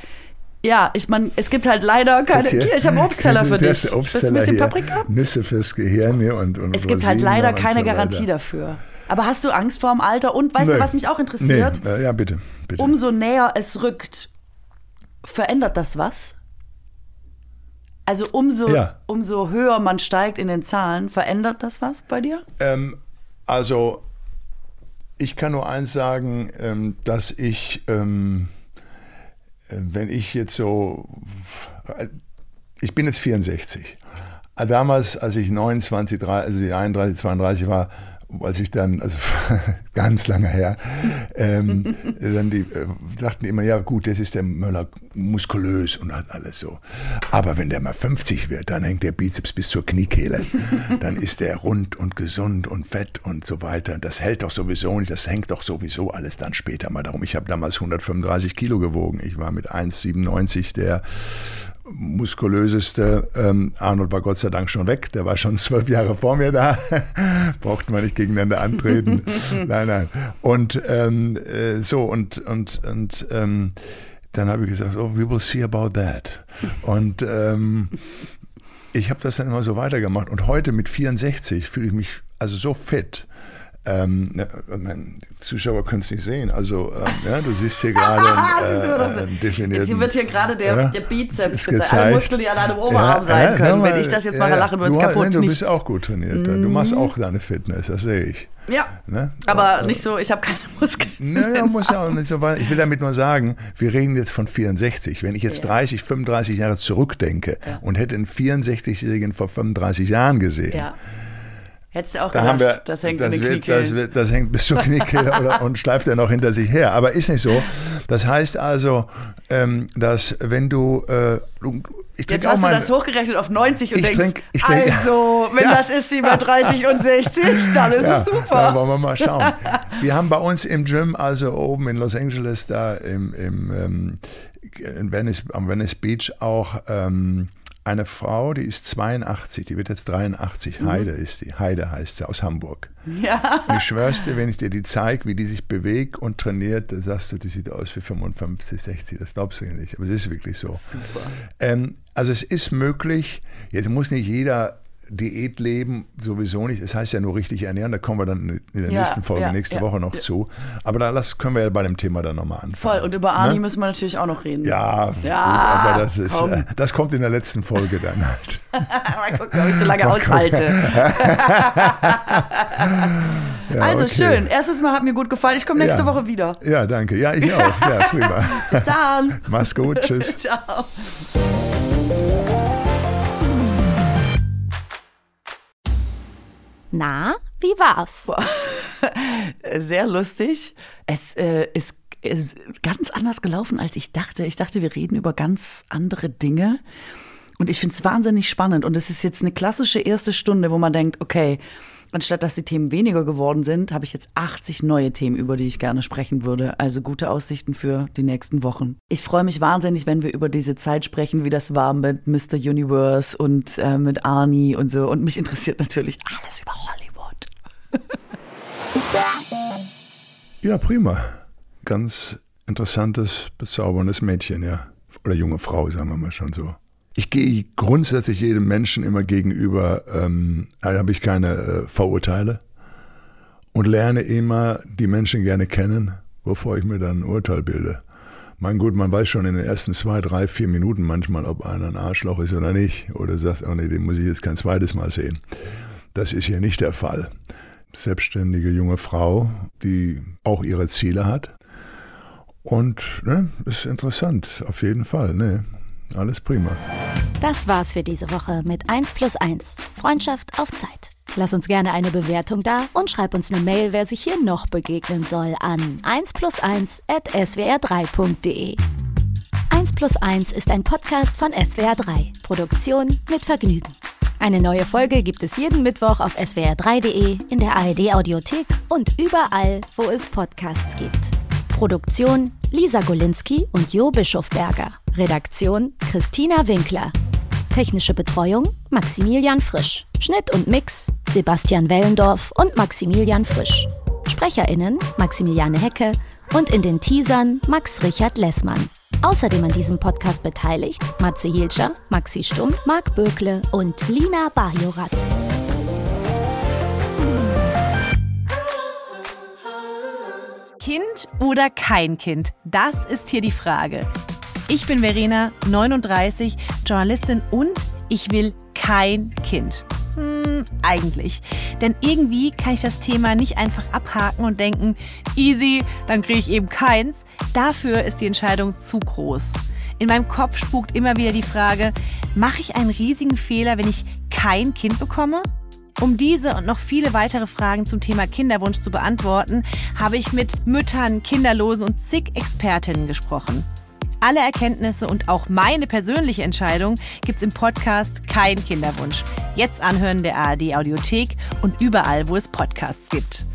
ja, ich meine, es gibt halt leider keine. Okay. Hier, ich habe Obstteller für dich. Das Willst du ein Obstteller bisschen hier, Paprika? Nüsse fürs Gehirn hier und, und Es gibt halt leider keine so Garantie dafür. Aber hast du Angst vor dem Alter? Und weißt Nee. du, was mich auch interessiert? Nee, äh, ja, bitte. bitte. Umso näher es rückt, verändert das was? Also umso, Ja. umso höher man steigt in den Zahlen, verändert das was bei dir? Ähm, also, ich kann nur eins sagen, ähm, dass ich, ähm, äh, wenn ich jetzt so, äh, ich bin jetzt 64. Äh, Damals, als ich 29, 30, also 31, 32 war, als ich dann, also ganz lange her, ähm, dann die, äh, sagten die immer, ja gut, das ist der Möller muskulös und hat alles so. Aber wenn der mal 50 wird, dann hängt der Bizeps bis zur Kniekehle. Dann ist der rund und gesund und fett und so weiter. Das hält doch sowieso nicht, das hängt doch sowieso alles dann später mal darum. Ich habe damals 135 Kilo gewogen. Ich war mit 1,97 der muskulöseste. Ähm, Arnold war Gott sei Dank schon weg. Der war schon zwölf Jahre vor mir da. Brauchten wir nicht gegeneinander antreten. nein, nein. Und ähm, äh, so und und und ähm, dann habe ich gesagt, oh, we will see about that. Und ähm, ich habe das dann immer so weitergemacht. Und heute mit 64 fühle ich mich also so fit. Ähm, ne, mein, die Zuschauer können es nicht sehen. Also, ähm, ja, du siehst hier gerade einen, äh, einen definierten. Jetzt wird hier gerade der, ja, der Bizeps gezeigt. Alle. Muskeln, die an einem Oberarm sein können. nochmal, Wenn ich das jetzt mache, lachen wir uns kaputt. Nee, du Nichts. bist auch gut trainiert. Du machst auch deine Fitness, das sehe ich. Ja, Ne? aber Äh, nicht so, ich habe keine Muskeln. Naja, muss ja auch nicht so weit. Ich will damit nur sagen, wir reden jetzt von 64. Wenn ich jetzt 30, 35 Jahre zurückdenke und hätte einen 64-Jährigen vor 35 Jahren gesehen, Ja. Hättest du auch da gedacht, haben wir, das hängt das, in den wird, Kniekehlen. das, wird, das hängt bis zur Kniekehle oder, und schleift er noch hinter sich her. Aber ist nicht so. Das heißt also, ähm, dass wenn du, äh, du- Jetzt hast du mal, das hochgerechnet auf 90 und Ich denkst, trink- ich trink- also, wenn Ja. das ist bei 30 und 60, dann ist ja, es Da super. wollen wir mal schauen. Wir haben bei uns im Gym, also oben in Los Angeles, da im, im ähm, in Venice, am Venice Beach auch ähm, eine Frau, die ist 82, die wird jetzt 83. Mhm. Heide ist die. Heide heißt sie, aus Hamburg. Ja. Und ich schwör's dir, wenn ich dir die zeige, wie die sich bewegt und trainiert, dann sagst du, die sieht aus wie 55, 60. Das glaubst du ja nicht, aber es ist wirklich so. Super. Ähm, also es ist möglich, jetzt muss nicht jeder Diät leben, sowieso nicht. Es heißt ja nur richtig ernähren, da kommen wir dann in der Ja, nächsten Folge ja, nächste ja, Woche noch zu. Aber da lass, können wir ja bei dem Thema dann nochmal anfangen. Voll. Und über Arnie Ne? müssen wir natürlich auch noch reden. Ja, Ja, gut, aber das, ist, äh, das kommt in der letzten Folge dann halt. Mal gucken, ob ich so lange aushalte. Ja, also okay. schön. Erstes Mal hat mir gut gefallen. Ich komme nächste. Woche wieder. Ja, danke. Ja, ich auch. Ja, prima. Bis dann. Mach's gut. Tschüss. Ciao. Na, wie war's? Sehr lustig. Es äh, ist, ist ganz anders gelaufen, als ich dachte. Ich dachte, wir reden über ganz andere Dinge. Und ich finde es wahnsinnig spannend. Und es ist jetzt eine klassische erste Stunde, wo man denkt, okay, anstatt dass die Themen weniger geworden sind, habe ich jetzt 80 neue Themen, über die ich gerne sprechen würde. Also gute Aussichten für die nächsten Wochen. Ich freue mich wahnsinnig, wenn wir über diese Zeit sprechen, wie das war mit Mr. Universe und äh, mit Arnie und so. Und mich interessiert natürlich alles über Hollywood. Ja, prima. Ganz interessantes, bezauberndes Mädchen, ja. Oder junge Frau, sagen wir mal schon so. Ich gehe grundsätzlich jedem Menschen immer gegenüber, ähm, da habe ich keine äh, Vorurteile und lerne immer die Menschen gerne kennen, bevor ich mir dann ein Urteil bilde. Mein gut, man weiß schon in den ersten zwei, drei, vier Minuten manchmal, ob einer ein Arschloch ist oder nicht. Oder sagt, oh nee, den muss ich jetzt kein zweites Mal sehen. Das ist hier nicht der Fall. Selbstständige junge Frau, die auch ihre Ziele hat. Und ne, ist interessant, auf jeden Fall. Ne, alles prima. Das war's für diese Woche mit 1 plus 1. Freundschaft auf Zeit. Lass uns gerne eine Bewertung da und schreib uns eine Mail, wer sich hier noch begegnen soll, an 1 plus 1 at swr3.de. 1 plus 1 ist ein Podcast von SWR3. Produktion mit Vergnügen. Eine neue Folge gibt es jeden Mittwoch auf swr3.de, in der ARD-Audiothek und überall, wo es Podcasts gibt. Produktion Lisa Golinski und Jo Bischofberger. Redaktion Christina Winkler. Technische Betreuung Maximilian Frisch. Schnitt und Mix Sebastian Wellendorf und Maximilian Frisch. SprecherInnen Maximiliane Hecke und in den Teasern Max Richard Lessmann. Außerdem an diesem Podcast beteiligt Matze Hilscher, Maxi Stumm, Marc Bökle und Lina Bajorat. Kind oder kein Kind? Das ist hier die Frage. Ich bin Verena, 39, Journalistin und ich will kein Kind. Hm, eigentlich. Denn irgendwie kann ich das Thema nicht einfach abhaken und denken, easy, dann kriege ich eben keins. Dafür ist die Entscheidung zu groß. In meinem Kopf spukt immer wieder die Frage, mache ich einen riesigen Fehler, wenn ich kein Kind bekomme? Um diese und noch viele weitere Fragen zum Thema Kinderwunsch zu beantworten, habe ich mit Müttern, Kinderlosen und zig Expertinnen gesprochen. Alle Erkenntnisse und auch meine persönliche Entscheidung gibt's im Podcast Kein Kinderwunsch. Jetzt anhören der ARD Audiothek und überall, wo es Podcasts gibt.